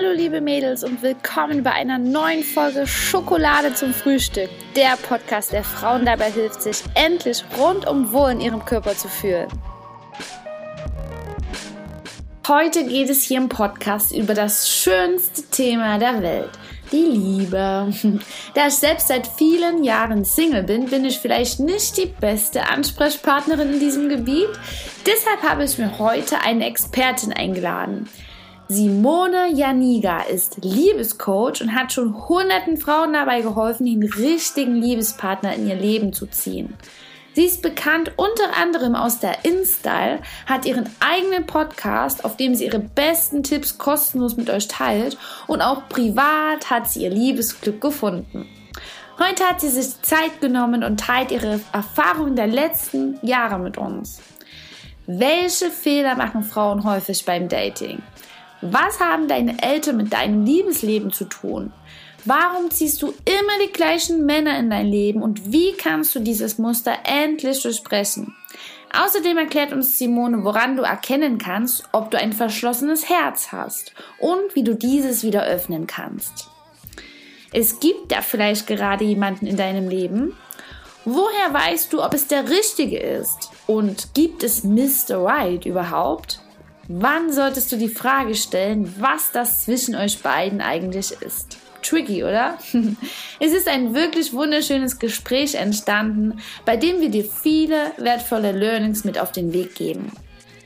Hallo liebe Mädels und willkommen bei einer neuen Folge Schokolade zum Frühstück. Der Podcast, der Frauen dabei hilft, sich endlich rundum wohl in ihrem Körper zu fühlen. Heute geht es hier im Podcast über das schönste Thema der Welt, die Liebe. Da ich selbst seit vielen Jahren Single bin, bin ich vielleicht nicht die beste Ansprechpartnerin in diesem Gebiet. Deshalb habe ich mir heute eine Expertin eingeladen. Simone Janiga ist Liebescoach und hat schon hunderten Frauen dabei geholfen, den richtigen Liebespartner in ihr Leben zu ziehen. Sie ist bekannt unter anderem aus der InStyle, hat ihren eigenen Podcast, auf dem sie ihre besten Tipps kostenlos mit euch teilt und auch privat hat sie ihr Liebesglück gefunden. Heute hat sie sich Zeit genommen und teilt ihre Erfahrungen der letzten Jahre mit uns. Welche Fehler machen Frauen häufig beim Dating? Was haben deine Eltern mit deinem Liebesleben zu tun? Warum ziehst du immer die gleichen Männer in dein Leben und wie kannst du dieses Muster endlich durchbrechen? Außerdem erklärt uns Simone, woran du erkennen kannst, ob du ein verschlossenes Herz hast und wie du dieses wieder öffnen kannst. Es gibt da vielleicht gerade jemanden in deinem Leben. Woher weißt du, ob es der richtige ist? Und gibt es Mr. Right überhaupt? Wann solltest du die Frage stellen, was das zwischen euch beiden eigentlich ist? Tricky, oder? Es ist ein wirklich wunderschönes Gespräch entstanden, bei dem wir dir viele wertvolle Learnings mit auf den Weg geben.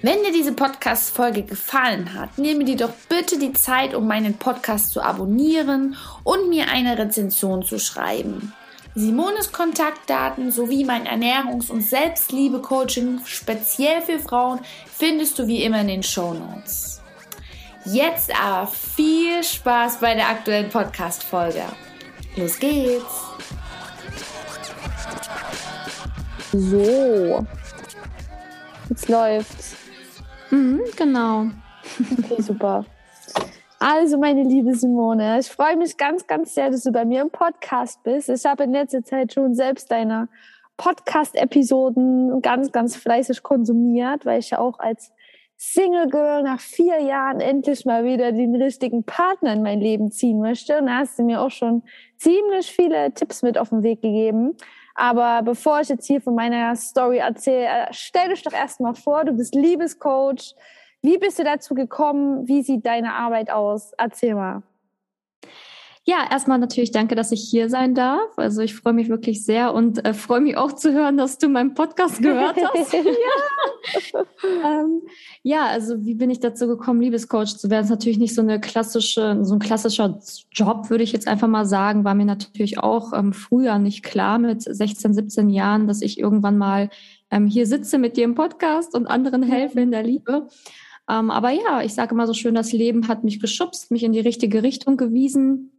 Wenn dir diese Podcast-Folge gefallen hat, nehme dir doch bitte die Zeit, um meinen Podcast zu abonnieren und mir eine Rezension zu schreiben. Simones Kontaktdaten sowie mein Ernährungs- und Selbstliebe-Coaching speziell für Frauen findest du wie immer in den Show Notes. Jetzt aber viel Spaß bei der aktuellen Podcast-Folge. Los geht's! So, jetzt läuft's. Mhm, genau. Okay, super. Also, meine liebe Simone, ich freue mich ganz, ganz sehr, dass du bei mir im Podcast bist. Ich habe in letzter Zeit schon selbst deine Podcast-Episoden ganz, ganz fleißig konsumiert, weil ich ja auch als Single Girl nach vier Jahren endlich mal wieder den richtigen Partner in mein Leben ziehen möchte. Und da hast du mir auch schon ziemlich viele Tipps mit auf den Weg gegeben. Aber bevor ich jetzt hier von meiner Story erzähle, äh, stell dich doch erstmal vor, du bist Liebescoach, wie bist du dazu gekommen? Wie sieht deine Arbeit aus? Erzähl mal. Ja, erstmal natürlich danke, dass ich hier sein darf. Also ich freue mich wirklich sehr und äh, freue mich auch zu hören, dass du meinen Podcast gehört hast. ja. ähm, ja, also wie bin ich dazu gekommen, Liebescoach zu werden? Das ist natürlich nicht so eine klassische, so ein klassischer Job, würde ich jetzt einfach mal sagen. War mir natürlich auch ähm, früher nicht klar mit 16, 17 Jahren, dass ich irgendwann mal ähm, hier sitze mit dir im Podcast und anderen helfe in der Liebe. Ähm, aber ja, ich sage immer so schön, das Leben hat mich geschubst, mich in die richtige Richtung gewiesen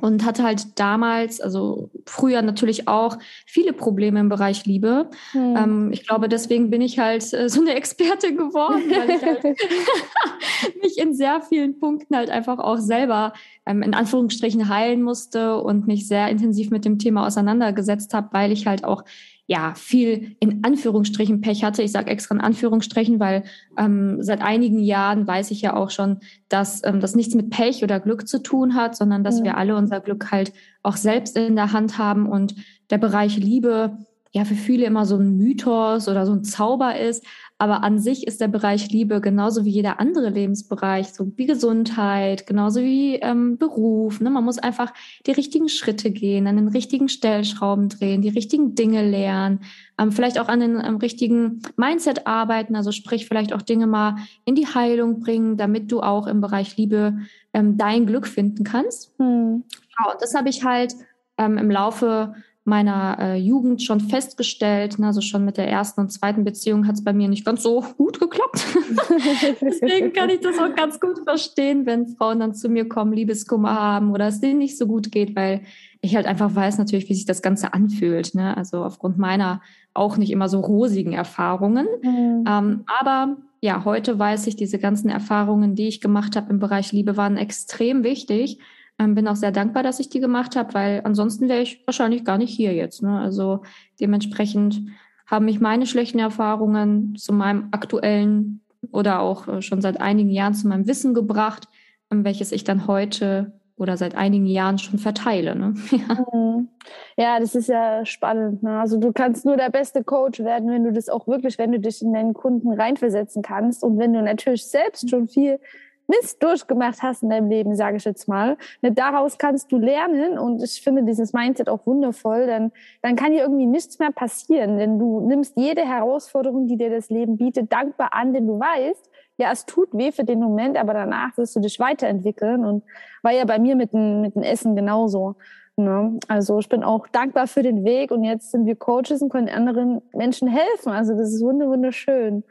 und hatte halt damals, also früher natürlich auch viele Probleme im Bereich Liebe. Hm. Ähm, ich glaube, deswegen bin ich halt äh, so eine Expertin geworden, weil ich halt mich in sehr vielen Punkten halt einfach auch selber ähm, in Anführungsstrichen heilen musste und mich sehr intensiv mit dem Thema auseinandergesetzt habe, weil ich halt auch ja viel in Anführungsstrichen Pech hatte. Ich sage extra in Anführungsstrichen, weil ähm, seit einigen Jahren weiß ich ja auch schon, dass ähm, das nichts mit Pech oder Glück zu tun hat, sondern dass ja. wir alle unser Glück halt auch selbst in der Hand haben und der Bereich Liebe ja für viele immer so ein Mythos oder so ein Zauber ist. Aber an sich ist der Bereich Liebe genauso wie jeder andere Lebensbereich, so wie Gesundheit, genauso wie ähm, Beruf. Ne? Man muss einfach die richtigen Schritte gehen, an den richtigen Stellschrauben drehen, die richtigen Dinge lernen, ähm, vielleicht auch an den ähm, richtigen Mindset arbeiten, also sprich vielleicht auch Dinge mal in die Heilung bringen, damit du auch im Bereich Liebe ähm, dein Glück finden kannst. Hm. Ja, und das habe ich halt ähm, im Laufe meiner äh, Jugend schon festgestellt. Ne, also schon mit der ersten und zweiten Beziehung hat es bei mir nicht ganz so gut geklappt. Deswegen kann ich das auch ganz gut verstehen, wenn Frauen dann zu mir kommen, Liebeskummer haben oder es denen nicht so gut geht, weil ich halt einfach weiß natürlich, wie sich das Ganze anfühlt. Ne? Also aufgrund meiner auch nicht immer so rosigen Erfahrungen. Mhm. Ähm, aber ja, heute weiß ich, diese ganzen Erfahrungen, die ich gemacht habe im Bereich Liebe, waren extrem wichtig ähm, bin auch sehr dankbar, dass ich die gemacht habe, weil ansonsten wäre ich wahrscheinlich gar nicht hier jetzt. Ne? Also dementsprechend haben mich meine schlechten Erfahrungen zu meinem aktuellen oder auch äh, schon seit einigen Jahren zu meinem Wissen gebracht, welches ich dann heute oder seit einigen Jahren schon verteile. Ne? Ja. Mhm. ja, das ist ja spannend. Ne? Also du kannst nur der beste Coach werden, wenn du das auch wirklich, wenn du dich in deinen Kunden reinversetzen kannst und wenn du natürlich selbst schon viel Mist durchgemacht hast in deinem Leben, sage ich jetzt mal. Ne, daraus kannst du lernen und ich finde dieses Mindset auch wundervoll, denn dann kann dir irgendwie nichts mehr passieren, denn du nimmst jede Herausforderung, die dir das Leben bietet, dankbar an, denn du weißt, ja, es tut weh für den Moment, aber danach wirst du dich weiterentwickeln und war ja bei mir mit dem, mit dem Essen genauso. Ne? Also ich bin auch dankbar für den Weg und jetzt sind wir Coaches und können anderen Menschen helfen. Also das ist wunderschön.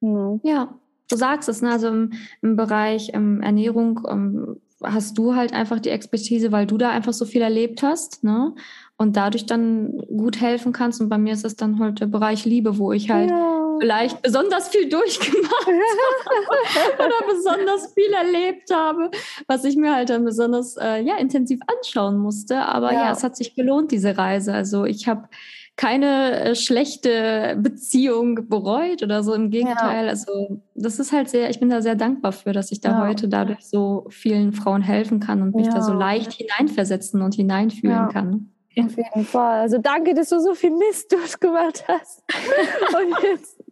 Ne? Ja, du sagst es, ne? also im, im Bereich ähm, Ernährung ähm, hast du halt einfach die Expertise, weil du da einfach so viel erlebt hast, ne? Und dadurch dann gut helfen kannst. Und bei mir ist es dann halt der Bereich Liebe, wo ich halt ja. vielleicht besonders viel durchgemacht habe oder besonders viel erlebt habe, was ich mir halt dann besonders äh, ja, intensiv anschauen musste. Aber ja. ja, es hat sich gelohnt, diese Reise. Also ich habe keine äh, schlechte Beziehung bereut oder so. Im Gegenteil. Ja. Also das ist halt sehr, ich bin da sehr dankbar für, dass ich da ja. heute dadurch so vielen Frauen helfen kann und mich ja. da so leicht hineinversetzen und hineinfühlen kann. Auf jeden Fall. Also danke, dass du so viel Mist durchgemacht hast und jetzt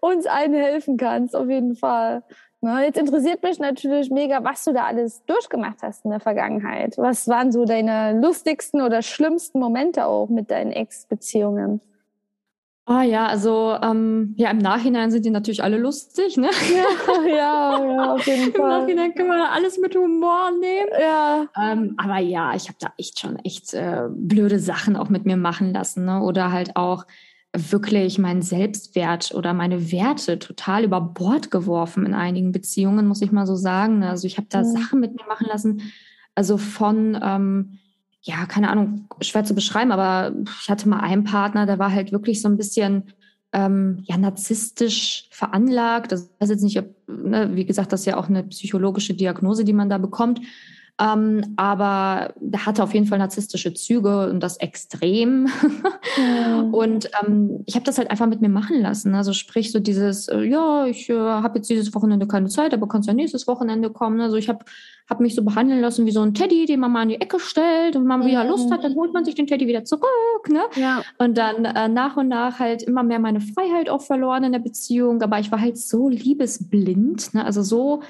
uns allen helfen kannst. Auf jeden Fall. Na, jetzt interessiert mich natürlich mega, was du da alles durchgemacht hast in der Vergangenheit. Was waren so deine lustigsten oder schlimmsten Momente auch mit deinen Ex-Beziehungen? Ah ja, also ähm, ja, im Nachhinein sind die natürlich alle lustig, ne? Ja, ja, ja auf jeden Fall. Im Nachhinein können wir alles mit Humor nehmen. Ja. Ähm, aber ja, ich habe da echt schon echt äh, blöde Sachen auch mit mir machen lassen, ne? Oder halt auch wirklich meinen Selbstwert oder meine Werte total über Bord geworfen in einigen Beziehungen, muss ich mal so sagen. Also ich habe da mhm. Sachen mit mir machen lassen, also von, ähm, ja, keine Ahnung, schwer zu beschreiben, aber ich hatte mal einen Partner, der war halt wirklich so ein bisschen ähm, ja, narzisstisch veranlagt. Das weiß jetzt nicht, ob, ne, wie gesagt, das ist ja auch eine psychologische Diagnose, die man da bekommt. Ähm, aber der hatte auf jeden Fall narzisstische Züge und das extrem. Mhm. Und ähm, ich habe das halt einfach mit mir machen lassen. Also sprich so dieses, äh, ja, ich äh, habe jetzt dieses Wochenende keine Zeit, aber kannst ja nächstes Wochenende kommen. Also ich habe hab mich so behandeln lassen wie so ein Teddy, den man mal in die Ecke stellt und wenn man mhm. wieder Lust hat, dann holt man sich den Teddy wieder zurück. Ne? Ja. Und dann äh, nach und nach halt immer mehr meine Freiheit auch verloren in der Beziehung. Aber ich war halt so liebesblind, ne? also so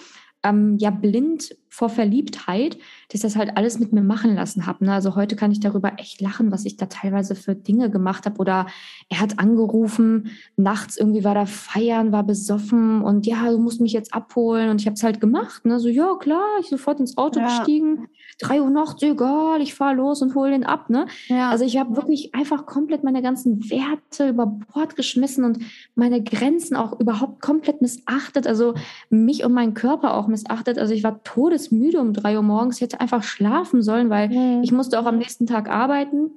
ähm, ja blind vor Verliebtheit, dass ich das halt alles mit mir machen lassen habe. Ne? Also heute kann ich darüber echt lachen, was ich da teilweise für Dinge gemacht habe. Oder er hat angerufen, nachts irgendwie war da feiern, war besoffen und ja, du musst mich jetzt abholen. Und ich habe es halt gemacht. Ne? So, ja, klar, ich sofort ins Auto ja. gestiegen. Drei Uhr nachts, egal, ich fahre los und hole den ab. Ne? Ja. Also ich habe wirklich einfach komplett meine ganzen Werte über Bord geschmissen und meine Grenzen auch überhaupt komplett missachtet. Also mich und meinen Körper auch missachtet. Also ich war todesmüde um drei Uhr morgens. Ich hätte einfach schlafen sollen, weil mhm. ich musste auch am nächsten Tag arbeiten.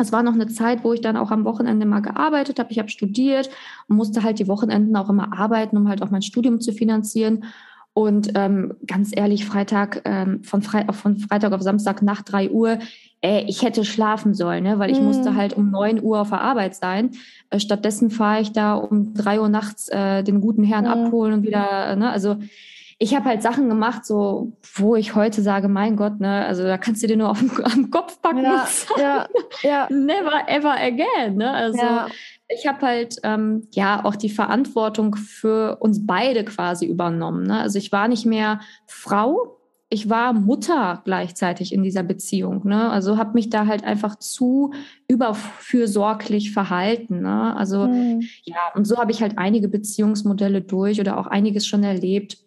Es war noch eine Zeit, wo ich dann auch am Wochenende mal gearbeitet habe. Ich habe studiert und musste halt die Wochenenden auch immer arbeiten, um halt auch mein Studium zu finanzieren. Und ähm, ganz ehrlich, Freitag, ähm, von, Fre von Freitag auf Samstag nach drei Uhr, äh, ich hätte schlafen sollen, ne? weil ich mm. musste halt um neun Uhr auf der Arbeit sein. Äh, stattdessen fahre ich da um drei Uhr nachts äh, den guten Herrn mm. abholen und wieder, ne? also ich habe halt Sachen gemacht, so wo ich heute sage, mein Gott, ne, also da kannst du dir nur auf den, am Kopf packen. Ja, ja, ja. Never ever again. Ne? Also ja. Ich habe halt ähm, ja auch die Verantwortung für uns beide quasi übernommen. Ne? Also ich war nicht mehr Frau, ich war Mutter gleichzeitig in dieser Beziehung. Ne? Also habe mich da halt einfach zu überfürsorglich verhalten. Ne? Also mhm. ja, und so habe ich halt einige Beziehungsmodelle durch oder auch einiges schon erlebt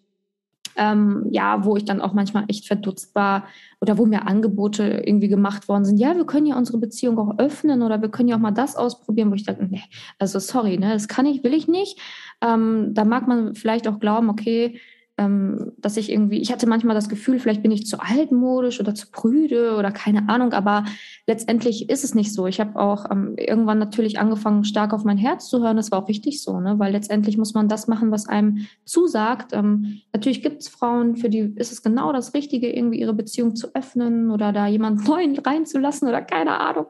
ähm, ja, wo ich dann auch manchmal echt verdutzt war oder wo mir Angebote irgendwie gemacht worden sind. Ja, wir können ja unsere Beziehung auch öffnen oder wir können ja auch mal das ausprobieren, wo ich dachte, nee, also sorry, ne, das kann ich, will ich nicht. Ähm, da mag man vielleicht auch glauben, okay, ähm, dass ich irgendwie, ich hatte manchmal das Gefühl, vielleicht bin ich zu altmodisch oder zu prüde oder keine Ahnung, aber letztendlich ist es nicht so. Ich habe auch ähm, irgendwann natürlich angefangen, stark auf mein Herz zu hören. Das war auch richtig so, ne? weil letztendlich muss man das machen, was einem zusagt. Ähm, natürlich gibt es Frauen, für die ist es genau das Richtige, irgendwie ihre Beziehung zu öffnen oder da jemanden neuen reinzulassen oder keine Ahnung.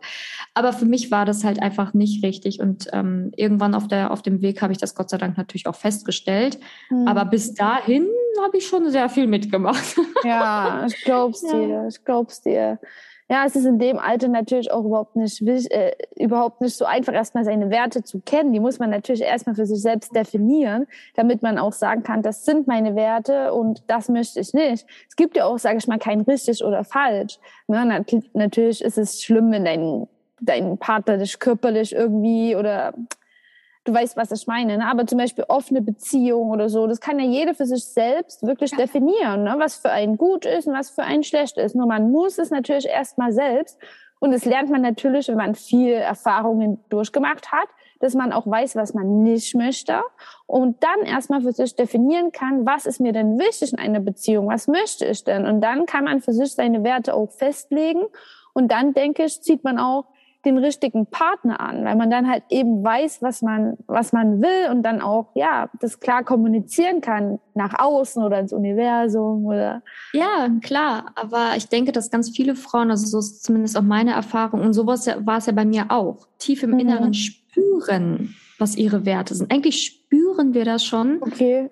Aber für mich war das halt einfach nicht richtig und ähm, irgendwann auf, der, auf dem Weg habe ich das Gott sei Dank natürlich auch festgestellt. Mhm. Aber bis dahin habe ich schon sehr viel mitgemacht. Ja, ich glaub's ja. dir, ich glaub's dir. Ja, es ist in dem Alter natürlich auch überhaupt nicht, äh, überhaupt nicht so einfach, erstmal seine Werte zu kennen. Die muss man natürlich erstmal für sich selbst definieren, damit man auch sagen kann, das sind meine Werte und das möchte ich nicht. Es gibt ja auch, sage ich mal, kein richtig oder falsch. Ne? Natürlich ist es schlimm, wenn dein, dein Partner dich körperlich irgendwie oder du weißt, was ich meine. Ne? Aber zum Beispiel offene Beziehung oder so, das kann ja jeder für sich selbst wirklich definieren, ne? was für einen gut ist und was für einen schlecht ist. Nur man muss es natürlich erstmal selbst. Und das lernt man natürlich, wenn man viel Erfahrungen durchgemacht hat, dass man auch weiß, was man nicht möchte und dann erstmal für sich definieren kann, was ist mir denn wichtig in einer Beziehung, was möchte ich denn? Und dann kann man für sich seine Werte auch festlegen und dann denke ich, zieht man auch den richtigen Partner an, weil man dann halt eben weiß, was man, was man will und dann auch, ja, das klar kommunizieren kann nach außen oder ins Universum oder. Ja, klar. Aber ich denke, dass ganz viele Frauen, also so ist zumindest auch meine Erfahrung und sowas war es ja bei mir auch, tief im mhm. Inneren spüren, was ihre Werte sind. Eigentlich spüren wir das schon. Okay.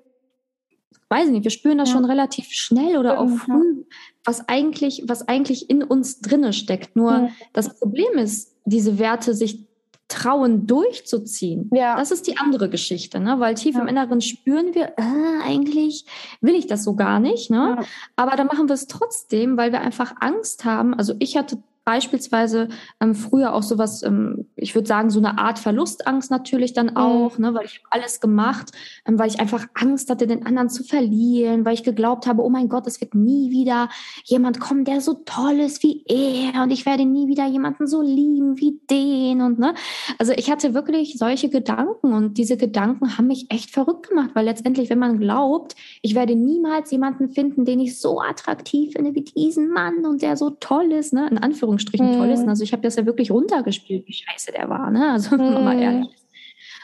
Weiß ich nicht, wir spüren das ja. schon relativ schnell oder auch früh, was eigentlich, was eigentlich in uns drinne steckt. Nur mhm. das Problem ist, diese Werte sich trauen durchzuziehen. Ja. Das ist die andere Geschichte, ne? weil tief ja. im Inneren spüren wir, äh, eigentlich will ich das so gar nicht. Ne? Ja. Aber dann machen wir es trotzdem, weil wir einfach Angst haben. Also ich hatte beispielsweise ähm, früher auch sowas, ähm, ich würde sagen, so eine Art Verlustangst natürlich dann mhm. auch, mhm. ne, weil ich alles gemacht, ähm, weil ich einfach Angst hatte, den anderen zu verlieren, weil ich geglaubt habe, oh mein Gott, es wird nie wieder jemand kommen, der so toll ist wie er und ich werde nie wieder jemanden so lieben wie den und ne. Also ich hatte wirklich solche Gedanken und diese Gedanken haben mich echt verrückt gemacht, weil letztendlich, wenn man glaubt, ich werde niemals jemanden finden, den ich so attraktiv finde wie diesen Mann und der so toll ist, ne, in Anführungszeichen Anführungsstrichen toll ist. Mhm. Also ich habe das ja wirklich runtergespielt, wie scheiße der war. Ne? Also wenn man mal mhm. ehrlich ist.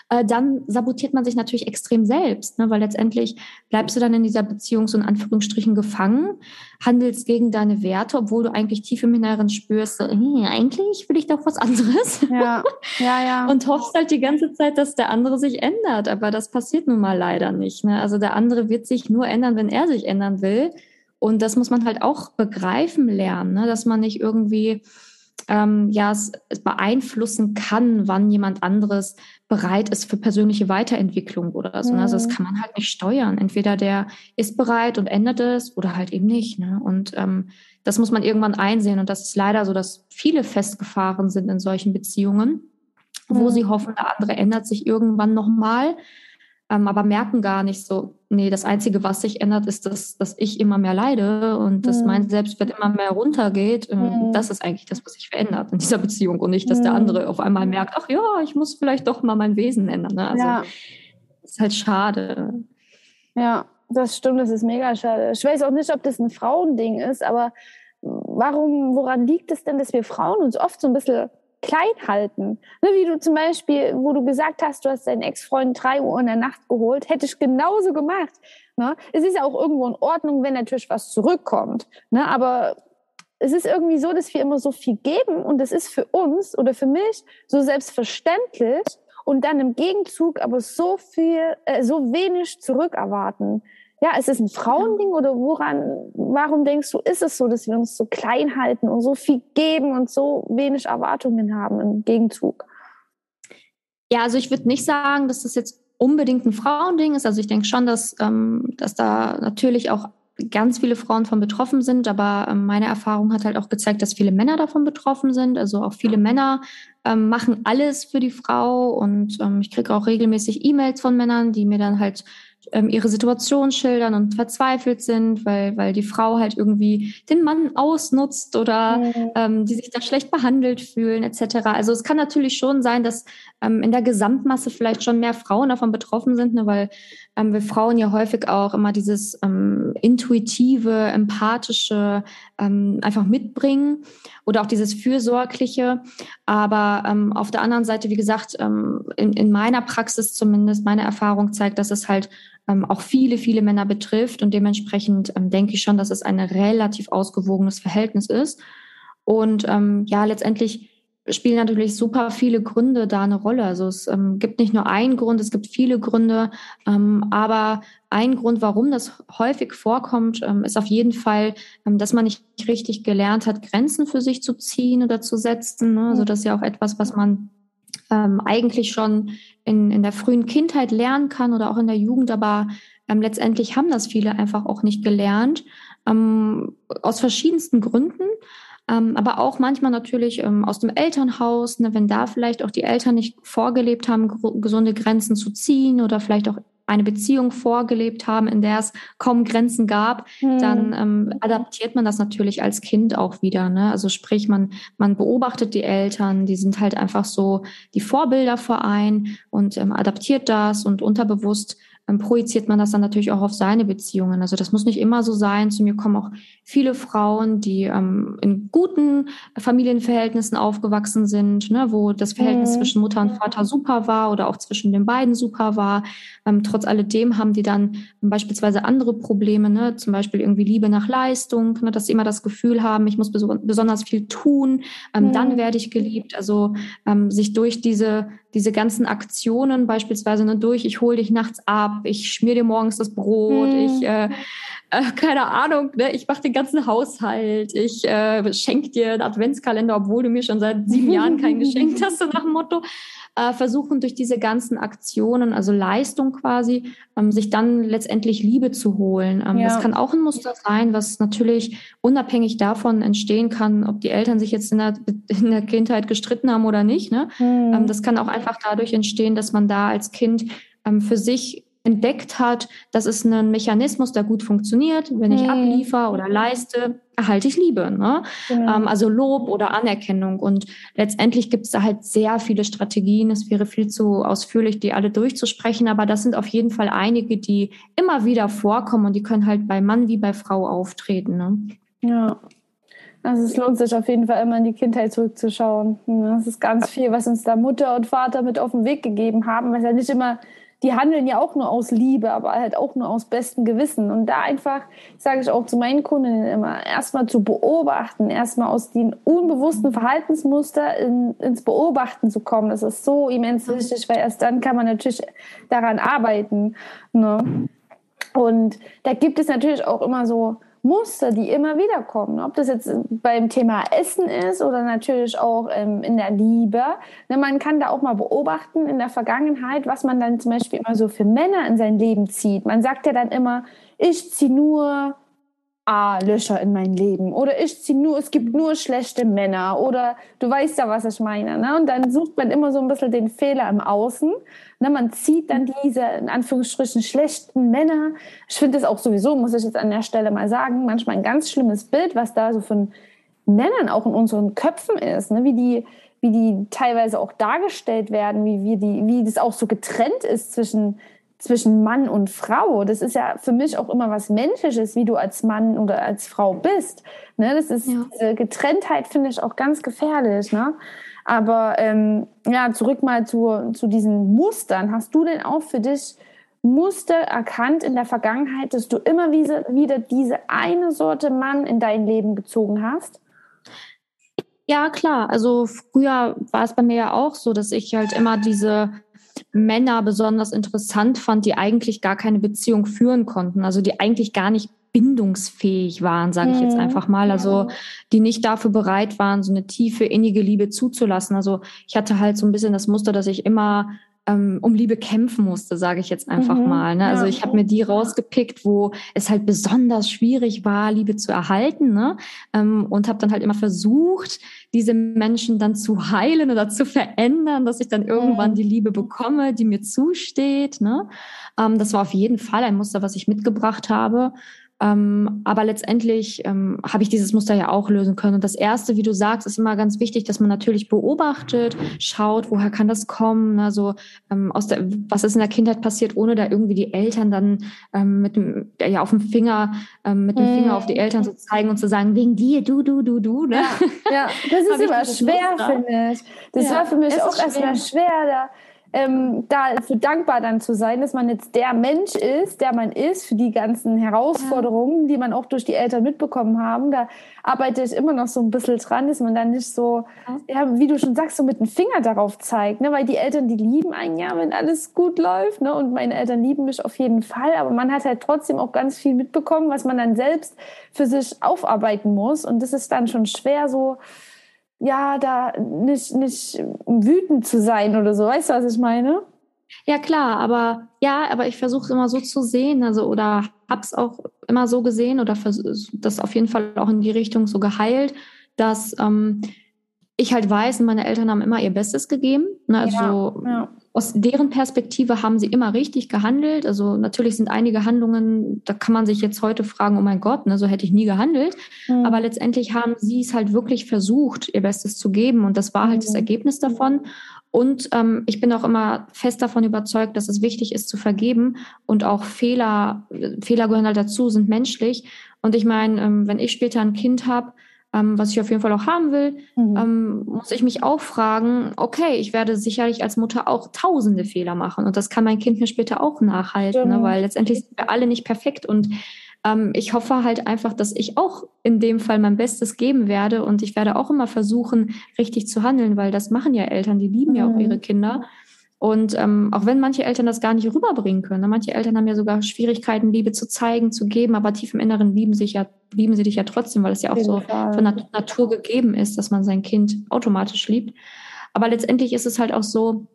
Äh, dann sabotiert man sich natürlich extrem selbst, ne? weil letztendlich bleibst du dann in dieser Beziehung so in Anführungsstrichen gefangen, handelst gegen deine Werte, obwohl du eigentlich tief im Inneren spürst, so, hey, eigentlich will ich doch was anderes. Ja, ja, ja. Und hoffst halt die ganze Zeit, dass der andere sich ändert, aber das passiert nun mal leider nicht. Ne? Also der andere wird sich nur ändern, wenn er sich ändern will. Und das muss man halt auch begreifen lernen, ne? dass man nicht irgendwie ähm, ja, es, es beeinflussen kann, wann jemand anderes bereit ist für persönliche Weiterentwicklung oder so. Mhm. Also das mhm. kann man halt nicht steuern. Entweder der ist bereit und ändert es oder halt eben nicht. Ne? Und ähm, das muss man irgendwann einsehen. Und das ist leider so, dass viele festgefahren sind in solchen Beziehungen, mhm. wo sie hoffen, der andere ändert sich irgendwann nochmal ähm, aber merken gar nicht so, nee, das Einzige, was sich ändert, ist, dass, dass ich immer mehr leide und dass mhm. mein Selbstwert immer mehr runtergeht. Mhm. Das ist eigentlich das, was sich verändert in dieser Beziehung und nicht, dass mhm. der andere auf einmal merkt, ach ja, ich muss vielleicht doch mal mein Wesen ändern. Ne? Also ja. ist halt schade. Ja, das stimmt, das ist mega schade. Ich weiß auch nicht, ob das ein Frauending ist, aber warum, woran liegt es denn, dass wir Frauen uns oft so ein bisschen klein halten. Ne, wie du zum Beispiel, wo du gesagt hast, du hast deinen Ex-Freund drei Uhr in der Nacht geholt, hätte ich genauso gemacht. Ne? Es ist ja auch irgendwo in Ordnung, wenn natürlich was zurückkommt. Ne? Aber es ist irgendwie so, dass wir immer so viel geben und es ist für uns oder für mich so selbstverständlich und dann im Gegenzug aber so viel, äh, so wenig zurückerwarten. Ja, ist es ein Frauending oder woran, warum denkst du, ist es so, dass wir uns so klein halten und so viel geben und so wenig Erwartungen haben im Gegenzug? Ja, also ich würde nicht sagen, dass das jetzt unbedingt ein Frauending ist. Also ich denke schon, dass, ähm, dass da natürlich auch ganz viele Frauen von betroffen sind, aber ähm, meine Erfahrung hat halt auch gezeigt, dass viele Männer davon betroffen sind. Also auch viele Männer ähm, machen alles für die Frau und ähm, ich kriege auch regelmäßig E-Mails von Männern, die mir dann halt ähm, ihre Situation schildern und verzweifelt sind, weil, weil die Frau halt irgendwie den Mann ausnutzt oder mhm. ähm, die sich da schlecht behandelt fühlen etc. Also es kann natürlich schon sein, dass ähm, in der Gesamtmasse vielleicht schon mehr Frauen davon betroffen sind, ne, weil ähm, wir Frauen ja häufig auch immer dieses ähm, intuitive, empathische ähm, einfach mitbringen oder auch dieses fürsorgliche. Aber ähm, auf der anderen Seite, wie gesagt, ähm, in, in meiner Praxis zumindest, meine Erfahrung zeigt, dass es halt ähm, auch viele, viele Männer betrifft. Und dementsprechend ähm, denke ich schon, dass es ein relativ ausgewogenes Verhältnis ist. Und ähm, ja, letztendlich spielen natürlich super viele Gründe da eine Rolle. Also es ähm, gibt nicht nur einen Grund, es gibt viele Gründe. Ähm, aber ein Grund, warum das häufig vorkommt, ähm, ist auf jeden Fall, ähm, dass man nicht richtig gelernt hat, Grenzen für sich zu ziehen oder zu setzen. Ne? Also das ist ja auch etwas, was man ähm, eigentlich schon in, in der frühen Kindheit lernen kann oder auch in der Jugend, aber ähm, letztendlich haben das viele einfach auch nicht gelernt, ähm, aus verschiedensten Gründen. Ähm, aber auch manchmal natürlich ähm, aus dem Elternhaus, ne, wenn da vielleicht auch die Eltern nicht vorgelebt haben, gesunde Grenzen zu ziehen oder vielleicht auch eine Beziehung vorgelebt haben, in der es kaum Grenzen gab, hm. dann ähm, adaptiert man das natürlich als Kind auch wieder. Ne? Also sprich, man, man beobachtet die Eltern, die sind halt einfach so die Vorbilder vor ein und ähm, adaptiert das und unterbewusst ähm, projiziert man das dann natürlich auch auf seine Beziehungen. Also das muss nicht immer so sein. Zu mir kommen auch viele Frauen, die ähm, in guten Familienverhältnissen aufgewachsen sind, ne, wo das Verhältnis mhm. zwischen Mutter und Vater super war oder auch zwischen den beiden super war. Ähm, trotz alledem haben die dann beispielsweise andere Probleme, ne, zum Beispiel irgendwie Liebe nach Leistung, ne, dass sie immer das Gefühl haben, ich muss bes besonders viel tun, ähm, mhm. dann werde ich geliebt. Also ähm, sich durch diese diese ganzen Aktionen beispielsweise ne, durch, ich hole dich nachts ab, ich schmier dir morgens das Brot, hm. ich, äh, äh, keine Ahnung, ne, ich mache den ganzen Haushalt, ich äh, schenke dir einen Adventskalender, obwohl du mir schon seit sieben Jahren keinen geschenkt hast, so nach dem Motto äh, versuchen durch diese ganzen Aktionen, also Leistung quasi, ähm, sich dann letztendlich Liebe zu holen. Ähm, ja. Das kann auch ein Muster sein, was natürlich unabhängig davon entstehen kann, ob die Eltern sich jetzt in der, in der Kindheit gestritten haben oder nicht. Ne? Mhm. Ähm, das kann auch einfach dadurch entstehen, dass man da als Kind ähm, für sich entdeckt hat, das ist ein Mechanismus, der gut funktioniert. Wenn ich hm. abliefer oder leiste, erhalte ich Liebe. Ne? Genau. Ähm, also Lob oder Anerkennung. Und letztendlich gibt es da halt sehr viele Strategien. Es wäre viel zu ausführlich, die alle durchzusprechen. Aber das sind auf jeden Fall einige, die immer wieder vorkommen und die können halt bei Mann wie bei Frau auftreten. Ne? Ja. Also es lohnt sich auf jeden Fall immer in die Kindheit zurückzuschauen. Es ist ganz viel, was uns da Mutter und Vater mit auf den Weg gegeben haben, was ja nicht immer die handeln ja auch nur aus Liebe, aber halt auch nur aus bestem Gewissen. Und da einfach, sage ich auch zu meinen Kundinnen immer, erstmal zu beobachten, erstmal aus den unbewussten Verhaltensmuster in, ins Beobachten zu kommen. Das ist so immens wichtig, weil erst dann kann man natürlich daran arbeiten. Ne? Und da gibt es natürlich auch immer so Muster, die immer wieder kommen. Ob das jetzt beim Thema Essen ist oder natürlich auch ähm, in der Liebe. Ne, man kann da auch mal beobachten in der Vergangenheit, was man dann zum Beispiel immer so für Männer in sein Leben zieht. Man sagt ja dann immer, ich ziehe nur ah, Löcher in mein Leben oder ich ziehe nur, es gibt nur schlechte Männer oder du weißt ja, was ich meine. Ne? Und dann sucht man immer so ein bisschen den Fehler im Außen. Ne? Man zieht dann diese, in Anführungsstrichen, schlechten Männer. Ich finde das auch sowieso, muss ich jetzt an der Stelle mal sagen, manchmal ein ganz schlimmes Bild, was da so von Männern auch in unseren Köpfen ist, ne? wie die wie die teilweise auch dargestellt werden, wie, wie, die, wie das auch so getrennt ist zwischen zwischen Mann und Frau. Das ist ja für mich auch immer was Menschliches, wie du als Mann oder als Frau bist. Ne, das ist ja. diese Getrenntheit finde ich auch ganz gefährlich. Ne? Aber ähm, ja, zurück mal zu, zu diesen Mustern. Hast du denn auch für dich Muster erkannt in der Vergangenheit, dass du immer wieder, wieder diese eine Sorte Mann in dein Leben gezogen hast? Ja, klar. Also früher war es bei mir ja auch so, dass ich halt immer diese Männer besonders interessant fand, die eigentlich gar keine Beziehung führen konnten, also die eigentlich gar nicht bindungsfähig waren, sage ich jetzt mhm. einfach mal, also die nicht dafür bereit waren, so eine tiefe innige Liebe zuzulassen. Also ich hatte halt so ein bisschen das Muster, dass ich immer ähm, um Liebe kämpfen musste, sage ich jetzt einfach mhm, mal. Ne? Also ich habe mir die rausgepickt, wo es halt besonders schwierig war, Liebe zu erhalten. Ne? Ähm, und habe dann halt immer versucht, diese Menschen dann zu heilen oder zu verändern, dass ich dann irgendwann mhm. die Liebe bekomme, die mir zusteht. Ne? Ähm, das war auf jeden Fall ein Muster, was ich mitgebracht habe. Ähm, aber letztendlich ähm, habe ich dieses Muster ja auch lösen können. Und das Erste, wie du sagst, ist immer ganz wichtig, dass man natürlich beobachtet, schaut, woher kann das kommen, also ähm, aus der, was ist in der Kindheit passiert, ohne da irgendwie die Eltern dann ähm, mit dem, ja, auf dem Finger, ähm, mit dem Finger mhm. auf die Eltern zu zeigen und zu sagen, wegen dir, du, du, du, du. Ne? Ja, ja das ist immer schwer, finde ich. Das ja, war für mich auch erstmal schwer, da ähm, dafür dankbar dann zu sein, dass man jetzt der Mensch ist, der man ist, für die ganzen Herausforderungen, die man auch durch die Eltern mitbekommen haben. Da arbeite ich immer noch so ein bisschen dran, dass man dann nicht so, ja, wie du schon sagst, so mit dem Finger darauf zeigt. Ne? Weil die Eltern, die lieben einen ja, wenn alles gut läuft. Ne? Und meine Eltern lieben mich auf jeden Fall. Aber man hat halt trotzdem auch ganz viel mitbekommen, was man dann selbst für sich aufarbeiten muss. Und das ist dann schon schwer so, ja, da nicht, nicht wütend zu sein oder so. Weißt du, was ich meine? Ja, klar, aber ja, aber ich versuche immer so zu sehen, also oder hab's auch immer so gesehen oder das auf jeden Fall auch in die Richtung so geheilt, dass ähm, ich halt weiß, meine Eltern haben immer ihr Bestes gegeben. Ne? Also ja, ja. Aus deren Perspektive haben sie immer richtig gehandelt. Also natürlich sind einige Handlungen, da kann man sich jetzt heute fragen, oh mein Gott, ne, so hätte ich nie gehandelt. Mhm. Aber letztendlich haben sie es halt wirklich versucht, ihr Bestes zu geben. Und das war halt mhm. das Ergebnis davon. Und ähm, ich bin auch immer fest davon überzeugt, dass es wichtig ist zu vergeben und auch Fehler, Fehler gehören halt dazu, sind menschlich. Und ich meine, ähm, wenn ich später ein Kind habe, ähm, was ich auf jeden Fall auch haben will, mhm. ähm, muss ich mich auch fragen, okay, ich werde sicherlich als Mutter auch tausende Fehler machen und das kann mein Kind mir später auch nachhalten, genau. ne? weil letztendlich sind wir alle nicht perfekt und ähm, ich hoffe halt einfach, dass ich auch in dem Fall mein Bestes geben werde und ich werde auch immer versuchen, richtig zu handeln, weil das machen ja Eltern, die lieben mhm. ja auch ihre Kinder. Und ähm, auch wenn manche Eltern das gar nicht rüberbringen können, ne? manche Eltern haben ja sogar Schwierigkeiten, Liebe zu zeigen, zu geben, aber tief im Inneren lieben sich ja, lieben sie dich ja trotzdem, weil es ja auch so von Nat Natur gegeben ist, dass man sein Kind automatisch liebt. Aber letztendlich ist es halt auch so,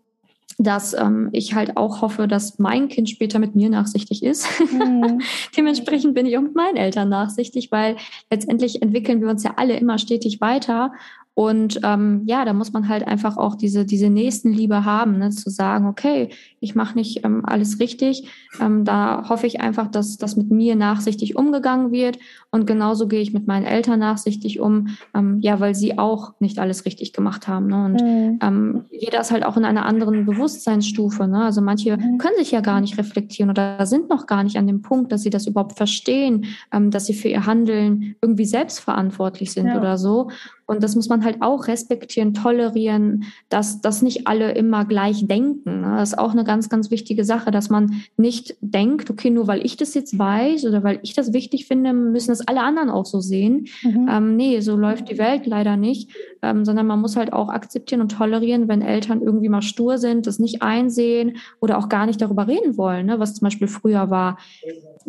dass ähm, ich halt auch hoffe, dass mein Kind später mit mir nachsichtig ist. Mhm. Dementsprechend bin ich auch mit meinen Eltern nachsichtig, weil letztendlich entwickeln wir uns ja alle immer stetig weiter und ähm, ja, da muss man halt einfach auch diese, diese Nächstenliebe haben, ne? zu sagen, okay, ich mache nicht ähm, alles richtig. Ähm, da hoffe ich einfach, dass das mit mir nachsichtig umgegangen wird. Und genauso gehe ich mit meinen Eltern nachsichtig um, ähm, ja, weil sie auch nicht alles richtig gemacht haben. Ne? Und mhm. ähm, jeder ist halt auch in einer anderen Bewusstseinsstufe. Ne? Also manche mhm. können sich ja gar nicht reflektieren oder sind noch gar nicht an dem Punkt, dass sie das überhaupt verstehen, ähm, dass sie für ihr Handeln irgendwie selbstverantwortlich sind ja. oder so. Und das muss man halt auch respektieren, tolerieren, dass, dass nicht alle immer gleich denken. Ne? Das ist auch eine ganz, ganz wichtige Sache, dass man nicht denkt, okay, nur weil ich das jetzt weiß oder weil ich das wichtig finde, müssen das alle anderen auch so sehen. Mhm. Ähm, nee, so läuft die Welt leider nicht, ähm, sondern man muss halt auch akzeptieren und tolerieren, wenn Eltern irgendwie mal stur sind, das nicht einsehen oder auch gar nicht darüber reden wollen, ne? was zum Beispiel früher war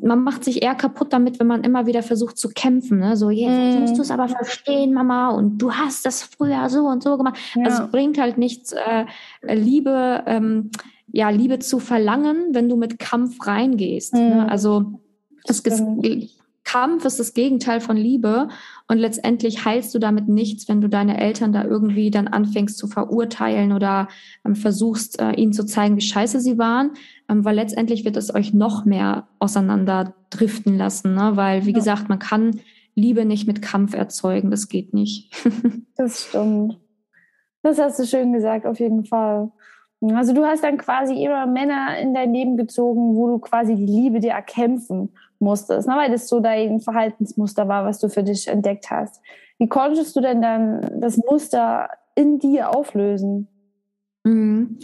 man macht sich eher kaputt damit, wenn man immer wieder versucht zu kämpfen. Ne? So, jetzt, jetzt musst du es aber verstehen, Mama, und du hast das früher so und so gemacht. Ja. Also es bringt halt nichts, äh, Liebe, ähm, ja, Liebe zu verlangen, wenn du mit Kampf reingehst. Mhm. Ne? Also das Kampf ist das Gegenteil von Liebe und letztendlich heilst du damit nichts, wenn du deine Eltern da irgendwie dann anfängst zu verurteilen oder ähm, versuchst, äh, ihnen zu zeigen, wie scheiße sie waren, ähm, weil letztendlich wird es euch noch mehr auseinander driften lassen, ne? weil, wie ja. gesagt, man kann Liebe nicht mit Kampf erzeugen, das geht nicht. das stimmt. Das hast du schön gesagt, auf jeden Fall. Also du hast dann quasi immer Männer in dein Leben gezogen, wo du quasi die Liebe dir erkämpfen musstest, ne? weil das so dein Verhaltensmuster war, was du für dich entdeckt hast. Wie konntest du denn dann das Muster in dir auflösen? Mhm.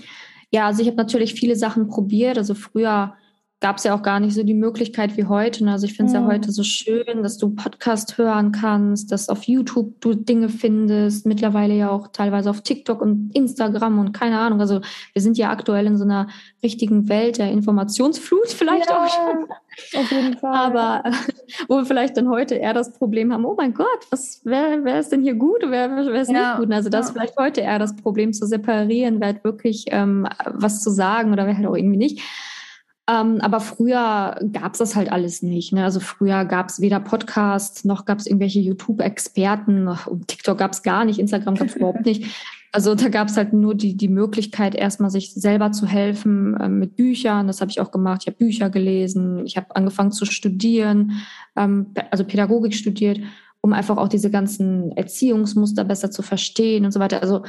Ja, also ich habe natürlich viele Sachen probiert. Also früher gab es ja auch gar nicht so die Möglichkeit wie heute. Ne? Also ich finde es mhm. ja heute so schön, dass du Podcast hören kannst, dass auf YouTube du Dinge findest, mittlerweile ja auch teilweise auf TikTok und Instagram und keine Ahnung. Also wir sind ja aktuell in so einer richtigen Welt der Informationsflut vielleicht ja, auch schon. Auf jeden Fall. Aber wo wir vielleicht dann heute eher das Problem haben, oh mein Gott, was, wer, wer ist denn hier gut wer, wer ist ja. nicht gut? Also das ja. ist vielleicht heute eher das Problem zu separieren, wer hat wirklich ähm, was zu sagen oder wer halt auch irgendwie nicht. Ähm, aber früher gab es das halt alles nicht. Ne? Also früher gab es weder Podcasts noch gab es irgendwelche YouTube-Experten. TikTok gab es gar nicht, Instagram gab es überhaupt nicht. Also da gab es halt nur die, die Möglichkeit, erstmal sich selber zu helfen äh, mit Büchern. Das habe ich auch gemacht. Ich habe Bücher gelesen. Ich habe angefangen zu studieren, ähm, also Pädagogik studiert, um einfach auch diese ganzen Erziehungsmuster besser zu verstehen und so weiter. Also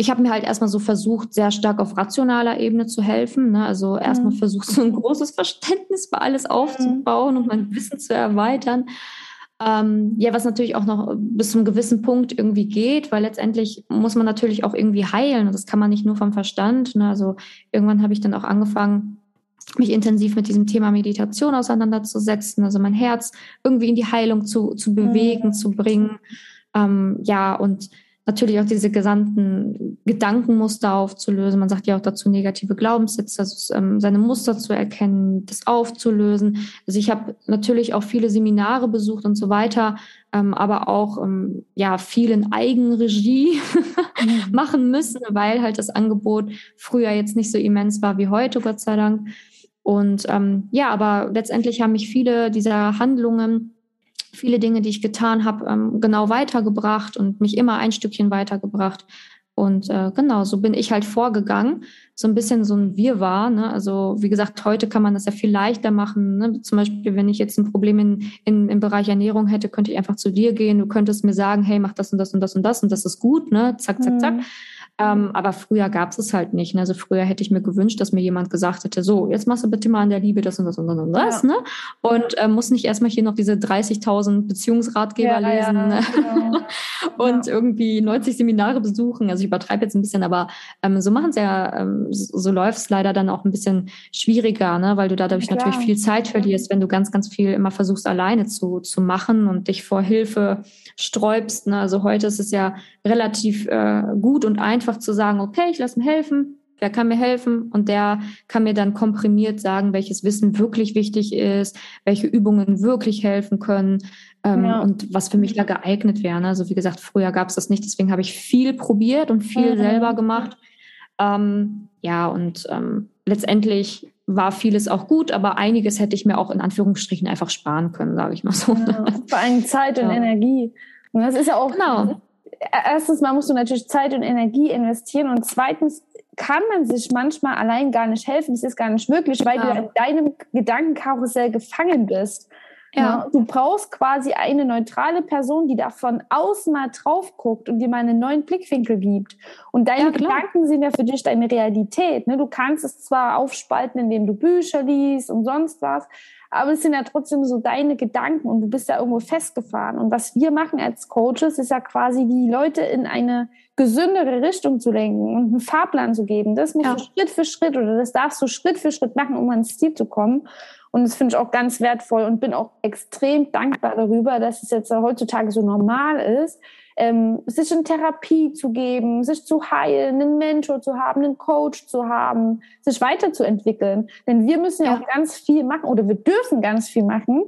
ich habe mir halt erstmal so versucht, sehr stark auf rationaler Ebene zu helfen. Ne? Also erstmal mhm. versucht, so ein großes Verständnis für alles aufzubauen mhm. und mein Wissen zu erweitern. Ähm, ja, was natürlich auch noch bis zum gewissen Punkt irgendwie geht, weil letztendlich muss man natürlich auch irgendwie heilen und das kann man nicht nur vom Verstand. Ne? Also irgendwann habe ich dann auch angefangen, mich intensiv mit diesem Thema Meditation auseinanderzusetzen, also mein Herz irgendwie in die Heilung zu, zu bewegen, mhm. zu bringen. Ähm, ja, und natürlich auch diese gesamten Gedankenmuster aufzulösen. Man sagt ja auch dazu negative Glaubenssätze, also ähm, seine Muster zu erkennen, das aufzulösen. Also ich habe natürlich auch viele Seminare besucht und so weiter, ähm, aber auch ähm, ja viel in Eigenregie mhm. machen müssen, weil halt das Angebot früher jetzt nicht so immens war wie heute, Gott sei Dank. Und ja, aber letztendlich haben mich viele dieser Handlungen viele Dinge, die ich getan habe, ähm, genau weitergebracht und mich immer ein Stückchen weitergebracht. Und äh, genau, so bin ich halt vorgegangen. So ein bisschen so ein Wirrwarr. Ne? Also wie gesagt, heute kann man das ja viel leichter machen. Ne? Zum Beispiel, wenn ich jetzt ein Problem in, in, im Bereich Ernährung hätte, könnte ich einfach zu dir gehen. Du könntest mir sagen, hey, mach das und das und das und das und das ist gut. Ne? Zack, zack, zack. Ähm, aber früher gab es es halt nicht. Ne? Also früher hätte ich mir gewünscht, dass mir jemand gesagt hätte, so, jetzt machst du bitte mal an der Liebe das und das und das und das. Ja. Ne? Und äh, muss nicht erstmal hier noch diese 30.000 Beziehungsratgeber ja, lesen ja, ne? genau. und irgendwie 90 Seminare besuchen. Also ich übertreibe jetzt ein bisschen, aber ähm, so machen es ja, ähm, so, läuft es leider dann auch ein bisschen schwieriger, ne? weil du dadurch natürlich viel Zeit verlierst, wenn du ganz, ganz viel immer versuchst, alleine zu, zu machen und dich vor Hilfe sträubst. Ne? Also heute ist es ja relativ äh, gut und einfach, zu sagen, okay, ich lasse mir helfen, wer kann mir helfen und der kann mir dann komprimiert sagen, welches Wissen wirklich wichtig ist, welche Übungen wirklich helfen können ähm, ja. und was für mich da geeignet wäre. Also wie gesagt, früher gab es das nicht, deswegen habe ich viel probiert und viel mhm. selber gemacht. Ähm, ja, und ähm, letztendlich war vieles auch gut, aber einiges hätte ich mir auch in Anführungsstrichen einfach sparen können, sage ich mal so. Ja, vor allem Zeit und ja. Energie. Und das ist ja auch, genau erstens mal musst du natürlich Zeit und Energie investieren und zweitens kann man sich manchmal allein gar nicht helfen. Es ist gar nicht möglich, weil ja. du in deinem Gedankenkarussell gefangen bist. Ja. ja. Du brauchst quasi eine neutrale Person, die da von außen mal drauf guckt und dir mal einen neuen Blickwinkel gibt. Und deine ja, Gedanken sind ja für dich deine Realität. Ne? Du kannst es zwar aufspalten, indem du Bücher liest und sonst was, aber es sind ja trotzdem so deine Gedanken und du bist ja irgendwo festgefahren. Und was wir machen als Coaches, ist ja quasi die Leute in eine gesündere Richtung zu lenken und einen Fahrplan zu geben. Das musst ja. du Schritt für Schritt oder das darfst du Schritt für Schritt machen, um ans Ziel zu kommen. Und das finde ich auch ganz wertvoll und bin auch extrem dankbar darüber, dass es jetzt heutzutage so normal ist, ähm, sich in Therapie zu geben, sich zu heilen, einen Mentor zu haben, einen Coach zu haben, sich weiterzuentwickeln. Denn wir müssen ja, ja. auch ganz viel machen oder wir dürfen ganz viel machen.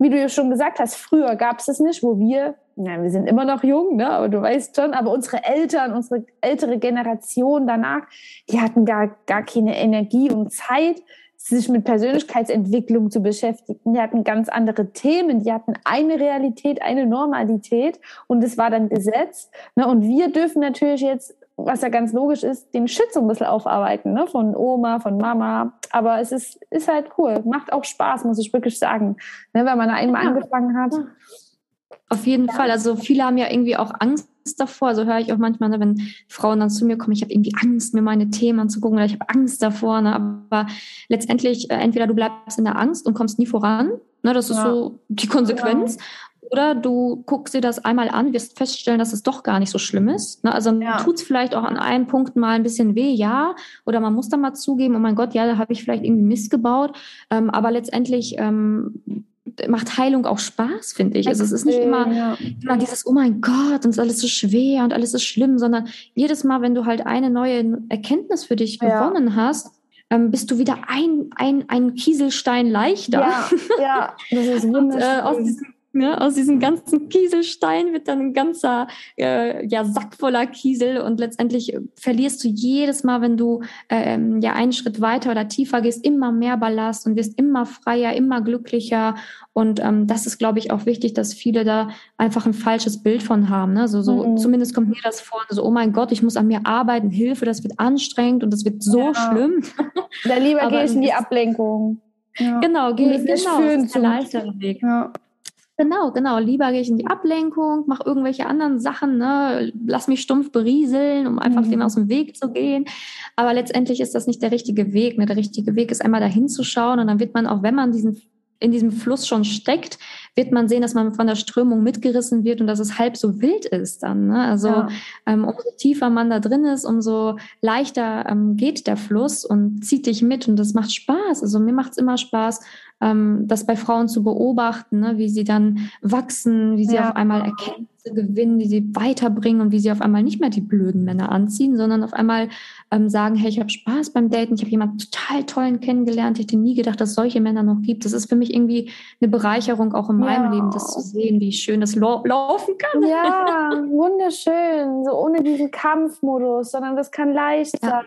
Wie du ja schon gesagt hast, früher gab es es nicht, wo wir, na, wir sind immer noch jung, ne, aber du weißt schon, aber unsere Eltern, unsere ältere Generation danach, die hatten gar, gar keine Energie und Zeit, sich mit Persönlichkeitsentwicklung zu beschäftigen. Die hatten ganz andere Themen, die hatten eine Realität, eine Normalität und es war dann Gesetz. Ne? Und wir dürfen natürlich jetzt, was ja ganz logisch ist, den Shit so ein bisschen aufarbeiten, ne? von Oma, von Mama. Aber es ist, ist halt cool, macht auch Spaß, muss ich wirklich sagen, ne? wenn man einmal ja. angefangen hat. Auf jeden ja. Fall. Also viele haben ja irgendwie auch Angst davor. So höre ich auch manchmal, ne, wenn Frauen dann zu mir kommen, ich habe irgendwie Angst, mir meine Themen anzugucken oder ich habe Angst davor. Ne? Aber letztendlich, äh, entweder du bleibst in der Angst und kommst nie voran. Ne? Das ist ja. so die Konsequenz. Ja. Oder du guckst dir das einmal an, wirst feststellen, dass es doch gar nicht so schlimm ist. Ne? Also ja. tut es vielleicht auch an einem Punkt mal ein bisschen weh, ja. Oder man muss dann mal zugeben, oh mein Gott, ja, da habe ich vielleicht irgendwie Mist gebaut. Ähm, aber letztendlich ähm, macht Heilung auch Spaß, finde ich. Also es ist nicht immer, ja. immer dieses, oh mein Gott, und es ist alles so schwer und alles ist schlimm, sondern jedes Mal, wenn du halt eine neue Erkenntnis für dich ja. gewonnen hast, ähm, bist du wieder ein, ein, ein Kieselstein leichter. Ja, ja das ist wunderschön. und, äh, aus diesem Ne? Aus diesem ganzen Kieselstein wird dann ein ganzer äh, ja, Sack voller Kiesel und letztendlich verlierst du jedes Mal, wenn du ähm, ja einen Schritt weiter oder tiefer gehst, immer mehr Ballast und wirst immer freier, immer glücklicher. Und ähm, das ist, glaube ich, auch wichtig, dass viele da einfach ein falsches Bild von haben. Ne? So, so mhm. zumindest kommt mir das vor, so, oh mein Gott, ich muss an mir arbeiten, Hilfe, das wird anstrengend und das wird so ja. schlimm. Da lieber gehe ich in die Ablenkung. Ja. Genau, gehe ich genau, das ist der leichtere Weg. Ja. Genau, genau. Lieber gehe ich in die Ablenkung, mache irgendwelche anderen Sachen, ne? lass mich stumpf berieseln, um einfach mhm. dem aus dem Weg zu gehen. Aber letztendlich ist das nicht der richtige Weg. Ne? Der richtige Weg ist einmal dahin zu schauen und dann wird man auch, wenn man diesen in diesem Fluss schon steckt, wird man sehen, dass man von der Strömung mitgerissen wird und dass es halb so wild ist dann. Ne? Also ja. ähm, umso tiefer man da drin ist, umso leichter ähm, geht der Fluss und zieht dich mit und das macht Spaß. Also mir macht es immer Spaß, ähm, das bei Frauen zu beobachten, ne? wie sie dann wachsen, wie sie ja. auf einmal Erkenntnisse gewinnen, wie sie weiterbringen und wie sie auf einmal nicht mehr die blöden Männer anziehen, sondern auf einmal ähm, sagen, hey, ich habe Spaß beim Daten, ich habe jemanden total tollen kennengelernt, ich hätte nie gedacht, dass es solche Männer noch gibt. Das ist für mich irgendwie eine Bereicherung auch in meinem ja. Leben, das zu sehen, wie schön das laufen kann. Ja, wunderschön, so ohne diesen Kampfmodus, sondern das kann leicht ja. sein.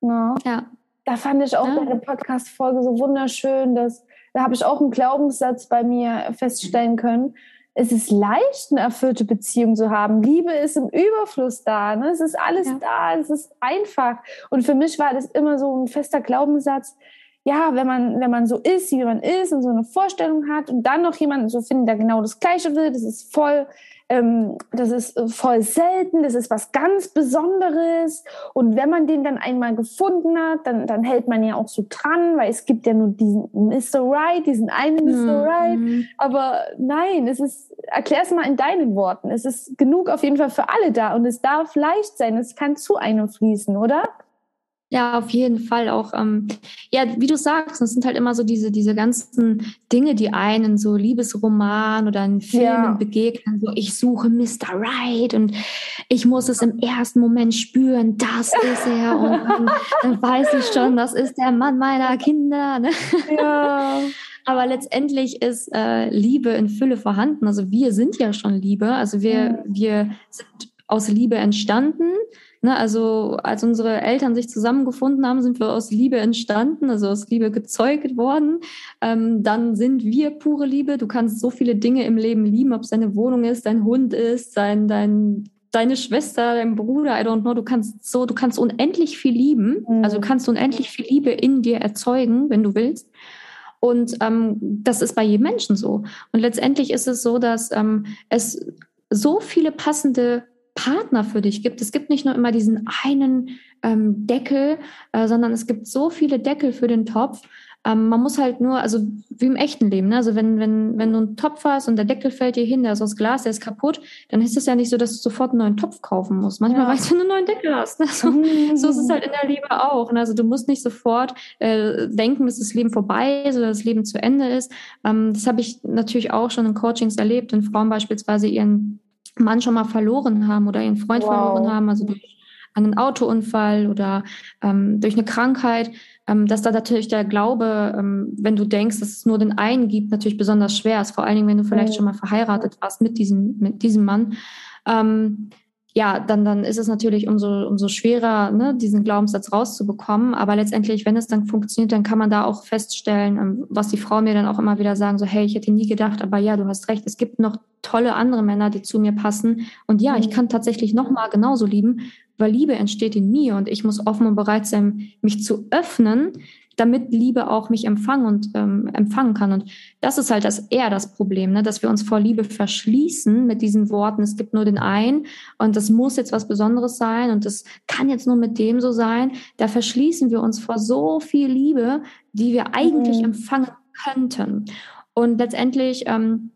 No. Ne? Ja da fand ich auch ja. deine Podcast-Folge so wunderschön, dass da habe ich auch einen Glaubenssatz bei mir feststellen können. Es ist leicht, eine erfüllte Beziehung zu haben. Liebe ist im Überfluss da. Ne? Es ist alles ja. da. Es ist einfach. Und für mich war das immer so ein fester Glaubenssatz. Ja, wenn man, wenn man so ist, wie man ist und so eine Vorstellung hat und dann noch jemanden so findet, der genau das Gleiche will, das ist voll ähm, das ist äh, voll selten, das ist was ganz Besonderes. Und wenn man den dann einmal gefunden hat, dann, dann hält man ja auch so dran, weil es gibt ja nur diesen Mr. Right, diesen einen Mr. Mhm. Right. Aber nein, es ist, erklär es mal in deinen Worten. Es ist genug auf jeden Fall für alle da und es darf leicht sein. Es kann zu einem fließen, oder? Ja, auf jeden Fall auch. Ähm, ja, wie du sagst, es sind halt immer so diese, diese ganzen Dinge, die einen so Liebesroman oder in Filmen ja. begegnen. So, ich suche Mr. Right und ich muss es im ersten Moment spüren, das ist er. Und dann, dann weiß ich schon, das ist der Mann meiner Kinder. Ne? Ja. Aber letztendlich ist äh, Liebe in Fülle vorhanden. Also wir sind ja schon Liebe. Also wir, mhm. wir sind aus Liebe entstanden. Ne, also als unsere Eltern sich zusammengefunden haben, sind wir aus Liebe entstanden, also aus Liebe gezeugt worden. Ähm, dann sind wir pure Liebe. Du kannst so viele Dinge im Leben lieben, ob es deine Wohnung ist, dein Hund ist, dein, dein, deine Schwester, dein Bruder, I don't know. Du kannst so, du kannst unendlich viel lieben. Mhm. Also du kannst unendlich viel Liebe in dir erzeugen, wenn du willst. Und ähm, das ist bei jedem Menschen so. Und letztendlich ist es so, dass ähm, es so viele passende Partner für dich gibt. Es gibt nicht nur immer diesen einen ähm, Deckel, äh, sondern es gibt so viele Deckel für den Topf. Ähm, man muss halt nur, also wie im echten Leben, ne? also wenn, wenn, wenn du einen Topf hast und der Deckel fällt dir hin, der ist aus Glas, der ist kaputt, dann ist es ja nicht so, dass du sofort einen neuen Topf kaufen musst. Manchmal ja. reicht wenn du einen neuen Deckel hast. Ne? So, mhm. so ist es halt in der Liebe auch. Ne? Also du musst nicht sofort äh, denken, dass das Leben vorbei ist oder das Leben zu Ende ist. Ähm, das habe ich natürlich auch schon in Coachings erlebt, wenn Frauen beispielsweise ihren Mann schon mal verloren haben oder ihren Freund wow. verloren haben, also durch einen Autounfall oder ähm, durch eine Krankheit, ähm, dass da natürlich der Glaube, ähm, wenn du denkst, dass es nur den einen gibt, natürlich besonders schwer ist. Vor allen Dingen, wenn du vielleicht schon mal verheiratet warst mit diesem, mit diesem Mann. Ähm, ja, dann, dann ist es natürlich umso, umso schwerer, ne, diesen Glaubenssatz rauszubekommen. Aber letztendlich, wenn es dann funktioniert, dann kann man da auch feststellen, ähm, was die Frauen mir dann auch immer wieder sagen, so, hey, ich hätte nie gedacht, aber ja, du hast recht, es gibt noch tolle andere Männer, die zu mir passen. Und ja, ich mhm. kann tatsächlich nochmal genauso lieben, weil Liebe entsteht in mir und ich muss offen und bereit sein, mich zu öffnen, damit Liebe auch mich empfangen und ähm, empfangen kann. Und das ist halt das eher das Problem, ne? dass wir uns vor Liebe verschließen mit diesen Worten. Es gibt nur den einen und das muss jetzt was Besonderes sein und das kann jetzt nur mit dem so sein. Da verschließen wir uns vor so viel Liebe, die wir eigentlich mhm. empfangen könnten. Und letztendlich ähm,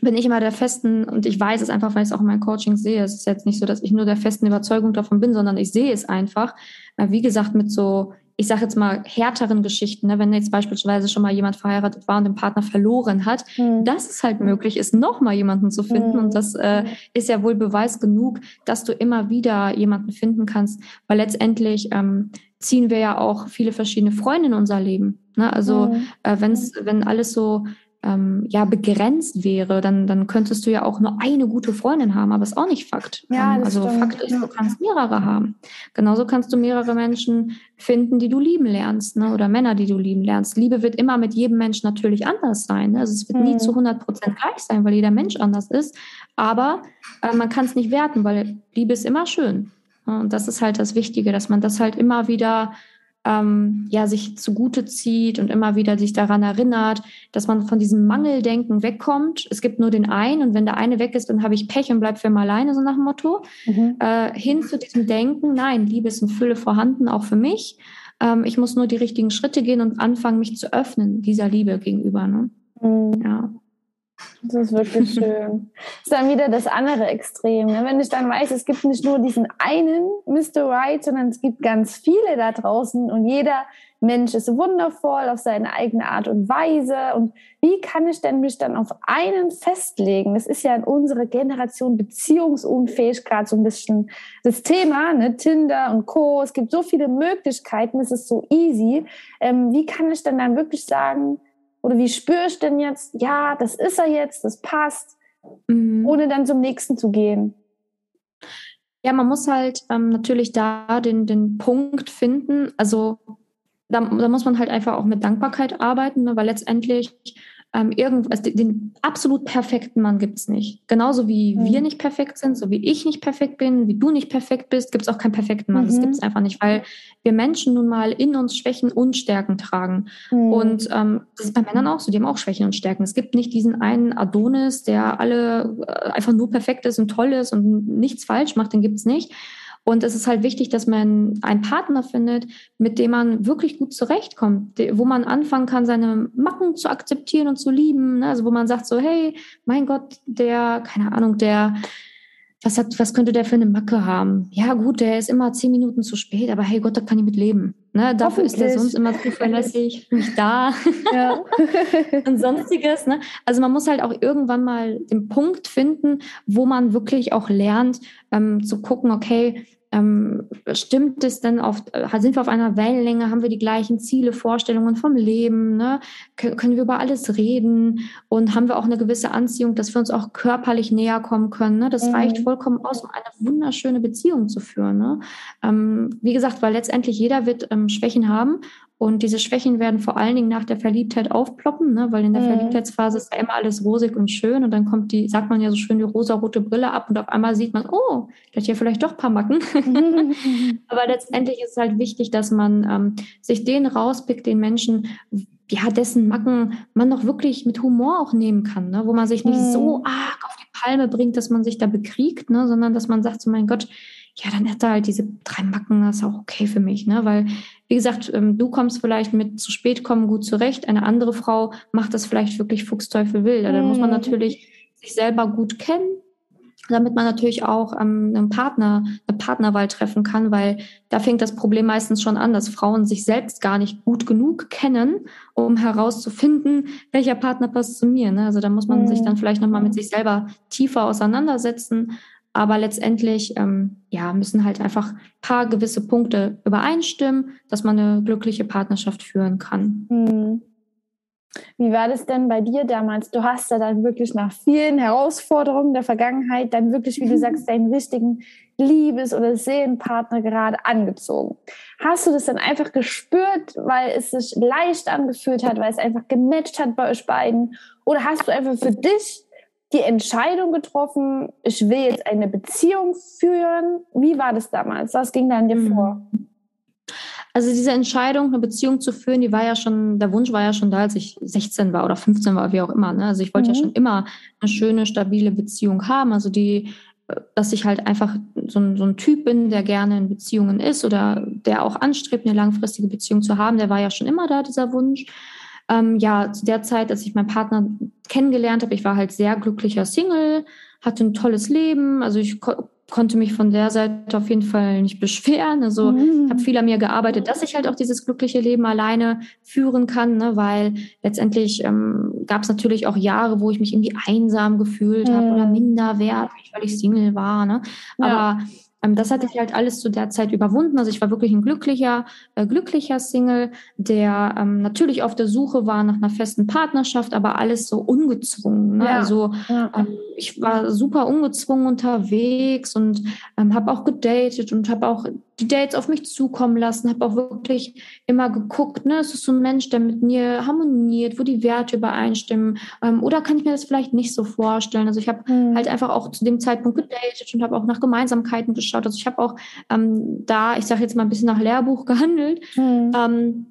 bin ich immer der festen, und ich weiß es einfach, weil ich es auch in meinen Coaching sehe. Es ist jetzt nicht so, dass ich nur der festen Überzeugung davon bin, sondern ich sehe es einfach. Wie gesagt, mit so ich sage jetzt mal, härteren Geschichten, ne? wenn jetzt beispielsweise schon mal jemand verheiratet war und den Partner verloren hat, mhm. dass es halt möglich ist, noch mal jemanden zu finden. Mhm. Und das äh, ist ja wohl Beweis genug, dass du immer wieder jemanden finden kannst, weil letztendlich ähm, ziehen wir ja auch viele verschiedene Freunde in unser Leben. Ne? Also mhm. äh, wenn's, wenn alles so ähm, ja begrenzt wäre, dann, dann könntest du ja auch nur eine gute Freundin haben, aber ist auch nicht Fakt. Ja, ähm, also stimmt. Fakt ist, du kannst mehrere haben. Genauso kannst du mehrere Menschen finden, die du lieben lernst, ne? oder Männer, die du lieben lernst. Liebe wird immer mit jedem Menschen natürlich anders sein. Ne? Also es wird mhm. nie zu 100 Prozent gleich sein, weil jeder Mensch anders ist. Aber äh, man kann es nicht werten, weil Liebe ist immer schön. Und das ist halt das Wichtige, dass man das halt immer wieder ähm, ja, sich zugute zieht und immer wieder sich daran erinnert, dass man von diesem Mangeldenken wegkommt. Es gibt nur den einen und wenn der eine weg ist, dann habe ich Pech und bleib für immer alleine, so nach dem Motto. Mhm. Äh, hin zu diesem Denken, nein, Liebe ist in Fülle vorhanden, auch für mich. Ähm, ich muss nur die richtigen Schritte gehen und anfangen, mich zu öffnen dieser Liebe gegenüber. Ne? Mhm. Ja. Das ist wirklich schön. Das ist dann wieder das andere Extrem. Ne? Wenn ich dann weiß, es gibt nicht nur diesen einen Mr. Right, sondern es gibt ganz viele da draußen und jeder Mensch ist wundervoll auf seine eigene Art und Weise. Und wie kann ich denn mich dann auf einen festlegen? Das ist ja in unserer Generation beziehungsunfähig gerade so ein bisschen das Thema, ne? Tinder und Co. Es gibt so viele Möglichkeiten, es ist so easy. Ähm, wie kann ich denn dann wirklich sagen, oder wie spüre ich denn jetzt, ja, das ist er jetzt, das passt, mhm. ohne dann zum nächsten zu gehen? Ja, man muss halt ähm, natürlich da den, den Punkt finden. Also da, da, muss man halt einfach auch mit Dankbarkeit arbeiten, ne, weil letztendlich ähm, irgend, also den, den, absolut perfekten Mann gibt es nicht. Genauso wie mhm. wir nicht perfekt sind, so wie ich nicht perfekt bin, wie du nicht perfekt bist, gibt es auch keinen perfekten Mann. Mhm. Das gibt es einfach nicht, weil wir Menschen nun mal in uns Schwächen und Stärken tragen. Mhm. Und ähm, das ist bei Männern auch so, die haben auch Schwächen und Stärken. Es gibt nicht diesen einen Adonis, der alle äh, einfach nur perfekt ist und toll ist und nichts falsch macht, den gibt es nicht. Und es ist halt wichtig, dass man einen Partner findet, mit dem man wirklich gut zurechtkommt, wo man anfangen kann, seine Macken zu akzeptieren und zu lieben. Ne? Also wo man sagt so, hey, mein Gott, der, keine Ahnung, der, was hat, was könnte der für eine Macke haben? Ja, gut, der ist immer zehn Minuten zu spät, aber hey Gott, da kann ich mit leben. Ne? Dafür ist der sonst immer zuverlässig, nicht da ja. und sonstiges. Ne? Also man muss halt auch irgendwann mal den Punkt finden, wo man wirklich auch lernt, ähm, zu gucken, okay, ähm, stimmt es denn auf, äh, sind wir auf einer Wellenlänge, haben wir die gleichen Ziele, Vorstellungen vom Leben, ne? können wir über alles reden und haben wir auch eine gewisse Anziehung, dass wir uns auch körperlich näher kommen können. Ne? Das mhm. reicht vollkommen aus, um eine wunderschöne Beziehung zu führen. Ne? Ähm, wie gesagt, weil letztendlich jeder wird ähm, Schwächen haben und diese Schwächen werden vor allen Dingen nach der Verliebtheit aufploppen, ne? weil in der mhm. Verliebtheitsphase ist ja immer alles rosig und schön und dann kommt die, sagt man ja so schön, die rosa-rote Brille ab und auf einmal sieht man, oh, der hat hier vielleicht doch ein paar Macken. Mhm. Aber letztendlich ist es halt wichtig, dass man ähm, sich den rauspickt, den Menschen, ja, dessen Macken man noch wirklich mit Humor auch nehmen kann, ne? wo man sich nicht mhm. so arg auf die Palme bringt, dass man sich da bekriegt, ne? sondern dass man sagt, so mein Gott, ja, dann hat er halt diese drei Macken, das ist auch okay für mich, ne? Weil, wie gesagt, ähm, du kommst vielleicht mit zu spät kommen gut zurecht, eine andere Frau macht das vielleicht wirklich Fuchsteufel will. Da muss man mhm. natürlich sich selber gut kennen, damit man natürlich auch ähm, einen Partner, eine Partnerwahl treffen kann, weil da fängt das Problem meistens schon an, dass Frauen sich selbst gar nicht gut genug kennen, um herauszufinden, welcher Partner passt zu mir. Ne? Also da muss man sich dann vielleicht nochmal mit sich selber tiefer auseinandersetzen, aber letztendlich ähm, ja, müssen halt einfach ein paar gewisse Punkte übereinstimmen, dass man eine glückliche Partnerschaft führen kann. Hm. Wie war das denn bei dir damals? Du hast ja dann wirklich nach vielen Herausforderungen der Vergangenheit dann wirklich, wie du sagst, deinen richtigen Liebes- oder Seelenpartner gerade angezogen. Hast du das dann einfach gespürt, weil es sich leicht angefühlt hat, weil es einfach gematcht hat bei euch beiden? Oder hast du einfach für dich die Entscheidung getroffen, ich will jetzt eine Beziehung führen? Wie war das damals? Was ging da an dir mhm. vor? Also diese Entscheidung, eine Beziehung zu führen, die war ja schon, der Wunsch war ja schon da, als ich 16 war oder 15 war, wie auch immer. Ne? Also ich wollte mhm. ja schon immer eine schöne, stabile Beziehung haben. Also die, dass ich halt einfach so ein, so ein Typ bin, der gerne in Beziehungen ist oder der auch anstrebt, eine langfristige Beziehung zu haben, der war ja schon immer da, dieser Wunsch. Ähm, ja, zu der Zeit, als ich meinen Partner kennengelernt habe, ich war halt sehr glücklicher Single, hatte ein tolles Leben. Also ich ko konnte mich von der Seite auf jeden Fall nicht beschweren. Also mhm. habe viel an mir gearbeitet, dass ich halt auch dieses glückliche Leben alleine führen kann, ne? weil letztendlich ähm, gab es natürlich auch Jahre, wo ich mich irgendwie einsam gefühlt mhm. habe oder minderwertig, weil ich Single war. Ne? Aber ja das hatte ich halt alles zu der Zeit überwunden. Also ich war wirklich ein glücklicher, äh, glücklicher Single, der ähm, natürlich auf der Suche war nach einer festen Partnerschaft, aber alles so ungezwungen. Ne? Ja. Also ja. Ähm, ich war super ungezwungen unterwegs und ähm, habe auch gedatet und habe auch die Dates auf mich zukommen lassen, habe auch wirklich immer geguckt, ne, ist es so ein Mensch, der mit mir harmoniert, wo die Werte übereinstimmen, ähm, oder kann ich mir das vielleicht nicht so vorstellen? Also ich habe mhm. halt einfach auch zu dem Zeitpunkt gedatet und habe auch nach Gemeinsamkeiten geschaut. Also ich habe auch ähm, da, ich sage jetzt mal ein bisschen nach Lehrbuch gehandelt. Mhm. Ähm,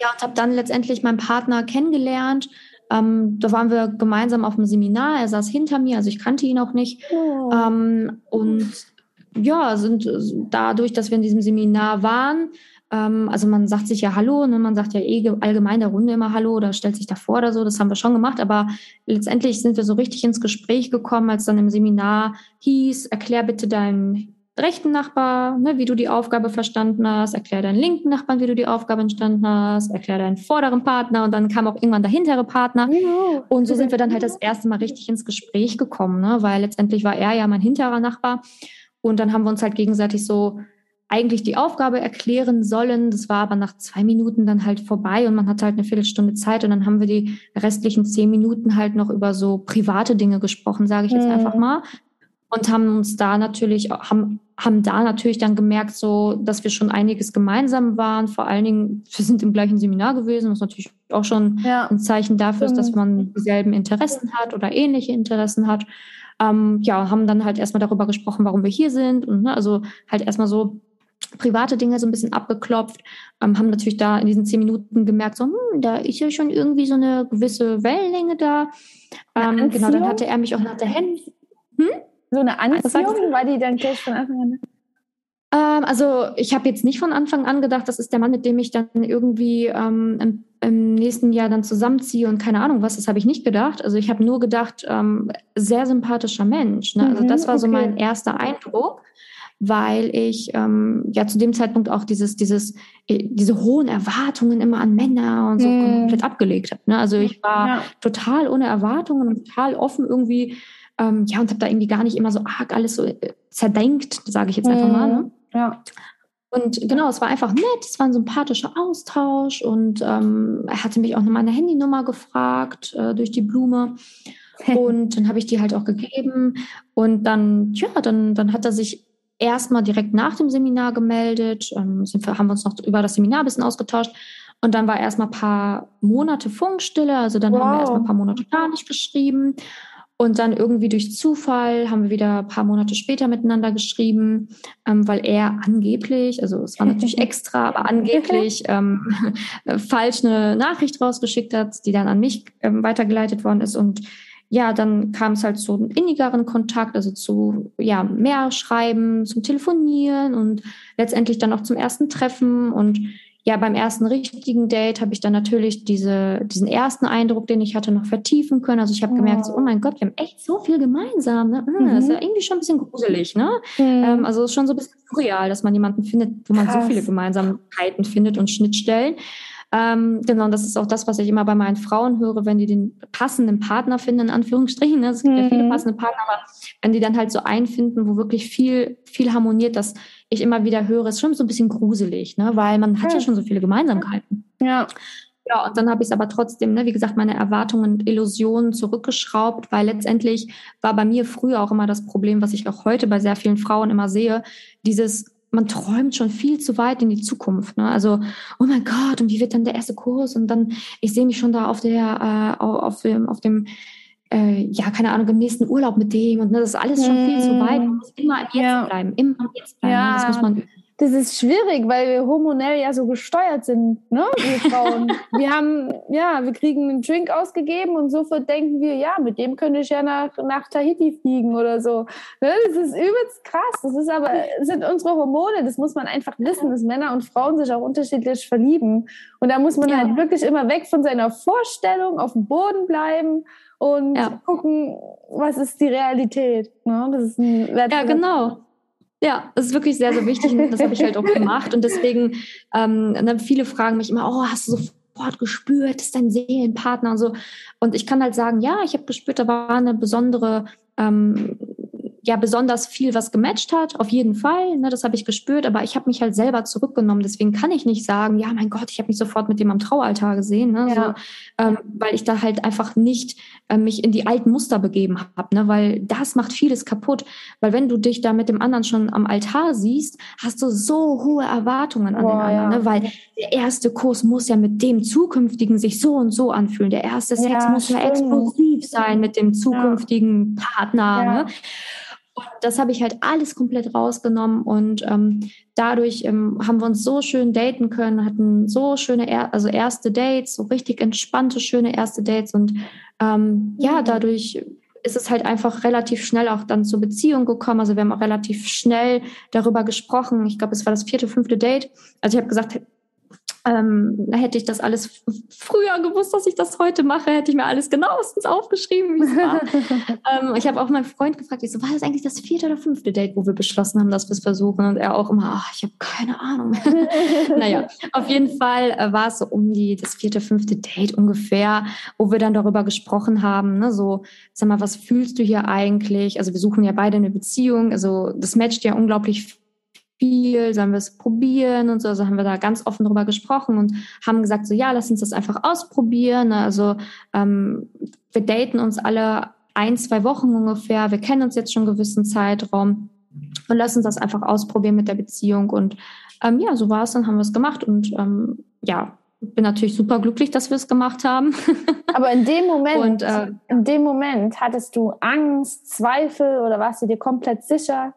ja, und habe dann letztendlich meinen Partner kennengelernt. Ähm, da waren wir gemeinsam auf dem Seminar. Er saß hinter mir, also ich kannte ihn auch nicht. Oh. Ähm, und ja, sind dadurch, dass wir in diesem Seminar waren, Ähm, also man sagt sich ja Hallo, ne? man sagt ja eh allgemein der Runde immer Hallo oder stellt sich davor oder so. Das haben wir schon gemacht, aber letztendlich sind wir so richtig ins Gespräch gekommen, als dann im Seminar hieß, erklär bitte deinen rechten Nachbar, ne, wie du die Aufgabe verstanden hast, erklär deinen linken Nachbarn, wie du die Aufgabe verstanden hast, erklär deinen vorderen Partner und dann kam auch irgendwann der hintere Partner. Ja. Und so sind wir dann halt das erste Mal richtig ins Gespräch gekommen, ne, weil letztendlich war er ja mein hinterer Nachbar. Und dann haben wir uns halt gegenseitig so eigentlich die Aufgabe erklären sollen. Das war aber nach zwei Minuten dann halt vorbei und man hatte halt eine Viertelstunde Zeit und dann haben wir die restlichen zehn Minuten halt noch über so private Dinge gesprochen, sage ich jetzt mhm. einfach mal. Und haben uns da natürlich, haben, haben da natürlich dann gemerkt, so, dass wir schon einiges gemeinsam waren. Vor allen Dingen, wir sind im gleichen Seminar gewesen, was natürlich auch schon ja. ein Zeichen dafür ist, dass man dieselben Interessen hat oder ähnliche Interessen hat. Ähm, ja, haben dann halt erstmal darüber gesprochen, warum wir hier sind und ne, also halt erstmal so private Dinge so ein bisschen abgeklopft, ähm, haben natürlich da in diesen zehn Minuten gemerkt, so, hm, da ist ja schon irgendwie so eine gewisse Wellenlänge da. Ähm, genau, dann hatte er mich auch nach der Hände. Hm? So eine Anziehung, war die dann gleich von Anfang an? Ähm, also ich habe jetzt nicht von Anfang an gedacht, das ist der Mann, mit dem ich dann irgendwie ähm, im, nächsten Jahr dann zusammenziehe und keine Ahnung was, das habe ich nicht gedacht. Also ich habe nur gedacht, ähm, sehr sympathischer Mensch. Ne? Also das war mhm, okay. so mein erster Eindruck weil ich ähm, ja zu dem Zeitpunkt auch dieses, dieses, äh, diese hohen Erwartungen immer an Männer und so mm. komplett abgelegt habe. Ne? Also ich war ja. total ohne Erwartungen und total offen irgendwie, ähm, ja, und habe da irgendwie gar nicht immer so arg alles so äh, zerdenkt, sage ich jetzt einfach mm. mal. Ne? Ja. Und genau, es war einfach nett, es war ein sympathischer Austausch und ähm, er hatte mich auch noch meine Handynummer gefragt äh, durch die Blume. Und dann habe ich die halt auch gegeben. Und dann, ja, dann, dann hat er sich erstmal direkt nach dem Seminar gemeldet, ähm, wir, haben wir uns noch über das Seminar ein bisschen ausgetauscht. Und dann war erstmal ein paar Monate Funkstille, also dann wow. haben wir erstmal ein paar Monate gar nicht geschrieben. Und dann irgendwie durch Zufall haben wir wieder ein paar Monate später miteinander geschrieben, ähm, weil er angeblich, also es war natürlich extra, aber angeblich ähm, falsch eine Nachricht rausgeschickt hat, die dann an mich ähm, weitergeleitet worden ist. Und ja, dann kam es halt zu einem innigeren Kontakt, also zu ja, mehr Schreiben, zum Telefonieren und letztendlich dann auch zum ersten Treffen. Und ja, beim ersten richtigen Date habe ich dann natürlich diese, diesen ersten Eindruck, den ich hatte, noch vertiefen können. Also ich habe oh. gemerkt, so, oh mein Gott, wir haben echt so viel gemeinsam. Ne? Mhm. Das ist ja irgendwie schon ein bisschen gruselig. Ne? Mhm. Ähm, also es ist schon so ein bisschen surreal, dass man jemanden findet, wo man Krass. so viele Gemeinsamkeiten findet und Schnittstellen. Ähm, genau, und das ist auch das, was ich immer bei meinen Frauen höre, wenn die den passenden Partner finden, in Anführungsstrichen. Ne? Es gibt mhm. ja viele mhm. passende Partner, aber wenn die dann halt so einen finden, wo wirklich viel, viel harmoniert, dass ich immer wieder höre, ist schon so ein bisschen gruselig, ne? weil man hat ja, ja schon so viele Gemeinsamkeiten. Ja. Ja, und dann habe ich es aber trotzdem, ne, wie gesagt, meine Erwartungen und Illusionen zurückgeschraubt, weil letztendlich war bei mir früher auch immer das Problem, was ich auch heute bei sehr vielen Frauen immer sehe, dieses man träumt schon viel zu weit in die Zukunft. Ne? Also, oh mein Gott, und wie wird dann der erste Kurs? Und dann, ich sehe mich schon da auf der, äh, auf dem, auf dem äh, ja, keine Ahnung, im nächsten Urlaub mit dem. Und ne, das ist alles schon viel zu weit. Man muss immer im Jetzt ja. bleiben, immer im Jetzt bleiben. Ja. Das muss man das ist schwierig, weil wir hormonell ja so gesteuert sind, ne, wir Frauen. wir haben, ja, wir kriegen einen Drink ausgegeben und sofort denken wir, ja, mit dem könnte ich ja nach, nach Tahiti fliegen oder so. Ne, das ist übelst krass. Das ist aber, das sind unsere Hormone. Das muss man einfach wissen, dass Männer und Frauen sich auch unterschiedlich verlieben. Und da muss man ja. halt wirklich immer weg von seiner Vorstellung, auf dem Boden bleiben und ja. gucken, was ist die Realität. Ne? Das ist ein ja, genau. Ja, das ist wirklich sehr, sehr wichtig und das habe ich halt auch gemacht. Und deswegen, ähm, dann viele fragen mich immer, oh, hast du sofort gespürt, das ist dein Seelenpartner und so. Und ich kann halt sagen, ja, ich habe gespürt, da war eine besondere ähm, ja besonders viel was gematcht hat, auf jeden Fall, ne, das habe ich gespürt, aber ich habe mich halt selber zurückgenommen, deswegen kann ich nicht sagen, ja, mein Gott, ich habe mich sofort mit dem am Traualtar gesehen, ne, ja. so, ähm, weil ich da halt einfach nicht äh, mich in die alten Muster begeben habe, ne, weil das macht vieles kaputt, weil wenn du dich da mit dem anderen schon am Altar siehst, hast du so hohe Erwartungen an Boah, den anderen, ja. ne, weil der erste Kurs muss ja mit dem zukünftigen sich so und so anfühlen, der erste Sex ja, muss ja explosiv sein mit dem zukünftigen Partner, ne? Und das habe ich halt alles komplett rausgenommen und ähm, dadurch ähm, haben wir uns so schön daten können, hatten so schöne, er also erste Dates, so richtig entspannte, schöne erste Dates und ähm, ja, dadurch ist es halt einfach relativ schnell auch dann zur Beziehung gekommen. Also wir haben auch relativ schnell darüber gesprochen. Ich glaube, es war das vierte, fünfte Date. Also ich habe gesagt, ähm, hätte ich das alles früher gewusst, dass ich das heute mache, hätte ich mir alles genauestens aufgeschrieben, wie es war. ähm, ich habe auch meinen Freund gefragt, ich so, war das eigentlich das vierte oder fünfte Date, wo wir beschlossen haben, dass wir es versuchen? Und er auch immer, ach, ich habe keine Ahnung. naja, auf jeden Fall äh, war es so um die das vierte, fünfte Date ungefähr, wo wir dann darüber gesprochen haben, ne, so, sag mal, was fühlst du hier eigentlich? Also wir suchen ja beide eine Beziehung, also das matcht ja unglaublich viel, sollen wir es probieren und so. Also haben wir da ganz offen drüber gesprochen und haben gesagt, so ja, lass uns das einfach ausprobieren. Also ähm, wir daten uns alle ein, zwei Wochen ungefähr. Wir kennen uns jetzt schon einen gewissen Zeitraum und lass uns das einfach ausprobieren mit der Beziehung. Und ähm, ja, so war es, dann haben wir es gemacht und ähm, ja, bin natürlich super glücklich, dass wir es gemacht haben. Aber in dem Moment, und, äh, in dem Moment hattest du Angst, Zweifel oder warst du dir komplett sicher?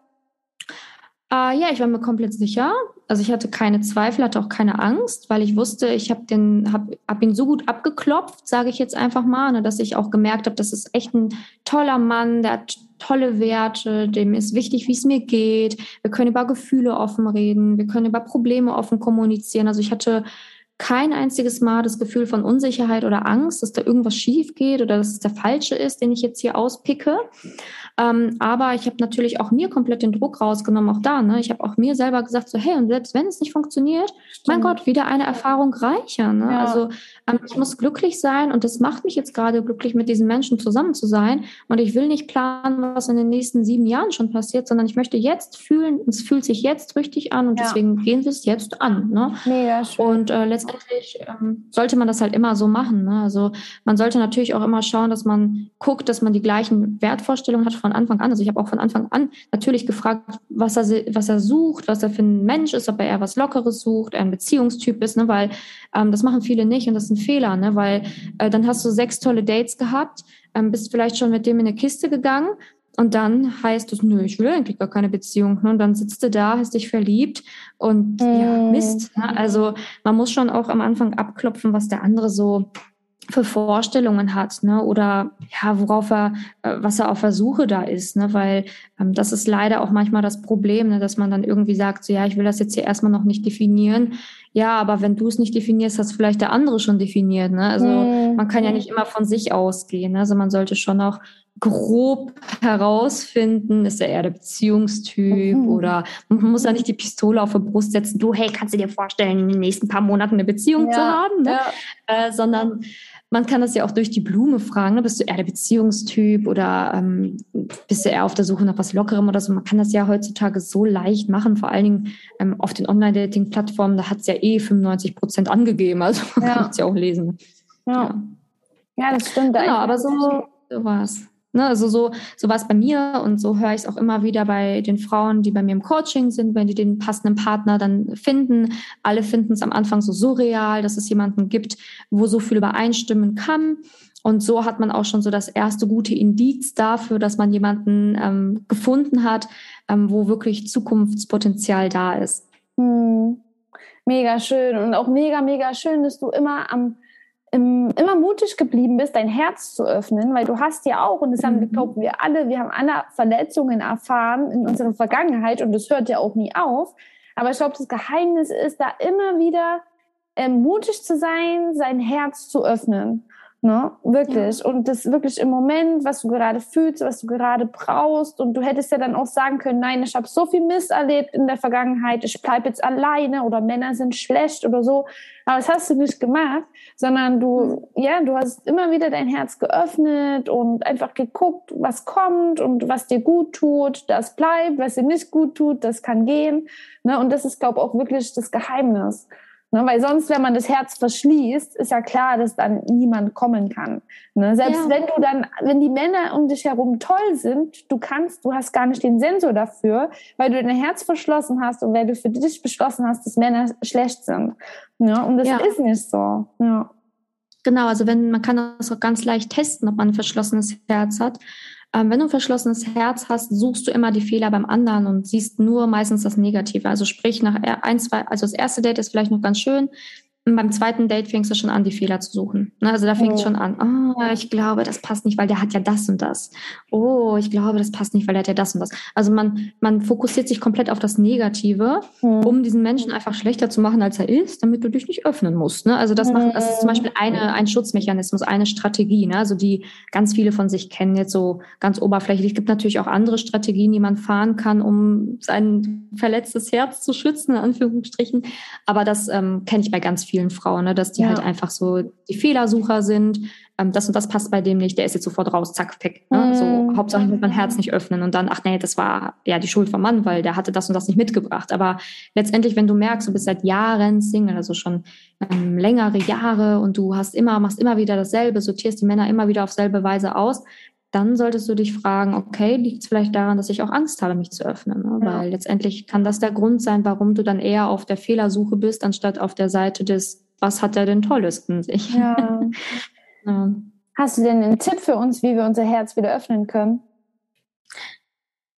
Äh, ja, ich war mir komplett sicher. Also ich hatte keine Zweifel, hatte auch keine Angst, weil ich wusste, ich habe den, hab, hab ihn so gut abgeklopft, sage ich jetzt einfach mal, ne, dass ich auch gemerkt habe, das ist echt ein toller Mann, der hat tolle Werte, dem ist wichtig, wie es mir geht. Wir können über Gefühle offen reden, wir können über Probleme offen kommunizieren. Also ich hatte kein einziges Mal das Gefühl von Unsicherheit oder Angst, dass da irgendwas schief geht oder dass es der falsche ist, den ich jetzt hier auspicke. Ähm, aber ich habe natürlich auch mir komplett den Druck rausgenommen, auch da. Ne? Ich habe auch mir selber gesagt, so, hey, und selbst wenn es nicht funktioniert, Stimmt. mein Gott, wieder eine Erfahrung reicher. Ne? Ja. Also ähm, ich muss glücklich sein und das macht mich jetzt gerade glücklich, mit diesen Menschen zusammen zu sein. Und ich will nicht planen, was in den nächsten sieben Jahren schon passiert, sondern ich möchte jetzt fühlen, es fühlt sich jetzt richtig an und ja. deswegen gehen wir es jetzt an. Ne? Mega schön. Und äh, letztendlich ähm, sollte man das halt immer so machen. Ne? Also man sollte natürlich auch immer schauen, dass man guckt, dass man die gleichen Wertvorstellungen hat von Anfang an. Also ich habe auch von Anfang an natürlich gefragt, was er, was er sucht, was er für ein Mensch ist, ob er eher was Lockeres sucht, ein Beziehungstyp ist, ne? weil ähm, das machen viele nicht und das ist ein Fehler, ne? weil äh, dann hast du sechs tolle Dates gehabt, ähm, bist vielleicht schon mit dem in eine Kiste gegangen und dann heißt es, nö, ich will eigentlich gar keine Beziehung. Ne? Und dann sitzt du da, hast dich verliebt und mm. ja, Mist. Ne? Also man muss schon auch am Anfang abklopfen, was der andere so für Vorstellungen hat, ne? Oder ja, worauf er, äh, was er auf der Suche da ist, ne? Weil ähm, das ist leider auch manchmal das Problem, ne? dass man dann irgendwie sagt, so ja, ich will das jetzt hier erstmal noch nicht definieren. Ja, aber wenn du es nicht definierst, hast vielleicht der andere schon definiert, ne? Also mhm. man kann ja nicht immer von sich ausgehen. Ne? Also man sollte schon auch grob herausfinden, ist er eher der Beziehungstyp mhm. oder man muss ja nicht die Pistole auf die Brust setzen, du, hey, kannst du dir vorstellen, in den nächsten paar Monaten eine Beziehung ja, zu haben, ne? ja. äh, sondern man kann das ja auch durch die Blume fragen. Ne? Bist du eher der Beziehungstyp oder ähm, bist du eher auf der Suche nach was Lockerem oder so? Man kann das ja heutzutage so leicht machen, vor allen Dingen ähm, auf den Online-Dating-Plattformen. Da hat es ja eh 95 Prozent angegeben, also man ja. kann es ja auch lesen. Ja, ja. ja das stimmt. Genau, aber so, so war es. Ne, also so, so war es bei mir und so höre ich es auch immer wieder bei den Frauen, die bei mir im Coaching sind, wenn die den passenden Partner dann finden. Alle finden es am Anfang so surreal, dass es jemanden gibt, wo so viel übereinstimmen kann. Und so hat man auch schon so das erste gute Indiz dafür, dass man jemanden ähm, gefunden hat, ähm, wo wirklich Zukunftspotenzial da ist. Hm. Mega schön und auch mega, mega schön, dass du immer am immer mutig geblieben bist, dein Herz zu öffnen, weil du hast ja auch, und das haben, mhm. glauben wir alle, wir haben alle Verletzungen erfahren in unserer Vergangenheit und das hört ja auch nie auf. Aber ich glaube, das Geheimnis ist, da immer wieder äh, mutig zu sein, sein Herz zu öffnen. Ne? Wirklich. Ja. Und das wirklich im Moment, was du gerade fühlst, was du gerade brauchst. Und du hättest ja dann auch sagen können, nein, ich habe so viel Mist erlebt in der Vergangenheit, ich bleibe jetzt alleine oder Männer sind schlecht oder so. Aber das hast du nicht gemacht, sondern du, mhm. ja, du hast immer wieder dein Herz geöffnet und einfach geguckt, was kommt und was dir gut tut, das bleibt, was dir nicht gut tut, das kann gehen. Ne? Und das ist, glaube ich, auch wirklich das Geheimnis. Ne, weil sonst, wenn man das Herz verschließt, ist ja klar, dass dann niemand kommen kann. Ne? Selbst ja. wenn du dann, wenn die Männer um dich herum toll sind, du kannst, du hast gar nicht den Sensor dafür, weil du dein Herz verschlossen hast und weil du für dich beschlossen hast, dass Männer schlecht sind. Ne? Und das ja. ist nicht so. Ja. Genau, also wenn man kann das auch ganz leicht testen, ob man ein verschlossenes Herz hat. Ähm, wenn du ein verschlossenes Herz hast, suchst du immer die Fehler beim anderen und siehst nur meistens das Negative. Also sprich, nach ein, zwei, also das erste Date ist vielleicht noch ganz schön. Und beim zweiten Date fängst du schon an, die Fehler zu suchen. Ne? Also da fängt es oh. schon an. Oh, ich glaube, das passt nicht, weil der hat ja das und das. Oh, ich glaube, das passt nicht, weil der hat ja das und das. Also man, man fokussiert sich komplett auf das Negative, mhm. um diesen Menschen einfach schlechter zu machen, als er ist, damit du dich nicht öffnen musst. Ne? Also das, machen, das ist zum Beispiel eine, ein Schutzmechanismus, eine Strategie, ne? also die ganz viele von sich kennen, jetzt so ganz oberflächlich. Es gibt natürlich auch andere Strategien, die man fahren kann, um sein verletztes Herz zu schützen, in Anführungsstrichen. Aber das ähm, kenne ich bei ganz vielen vielen Frauen, ne? dass die ja. halt einfach so die Fehlersucher sind. Ähm, das und das passt bei dem nicht, der ist jetzt sofort raus, zack, weg. Ne? Mhm. So, Hauptsache mit mein Herz nicht öffnen und dann, ach nee, das war ja die Schuld vom Mann, weil der hatte das und das nicht mitgebracht. Aber letztendlich, wenn du merkst, du bist seit Jahren Single, also schon ähm, längere Jahre und du hast immer, machst immer wieder dasselbe, sortierst die Männer immer wieder auf selbe Weise aus, dann solltest du dich fragen, okay, liegt es vielleicht daran, dass ich auch Angst habe, mich zu öffnen? Ne? Ja. Weil letztendlich kann das der Grund sein, warum du dann eher auf der Fehlersuche bist, anstatt auf der Seite des, was hat er denn Tolles in sich? Ja. ja. Hast du denn einen Tipp für uns, wie wir unser Herz wieder öffnen können?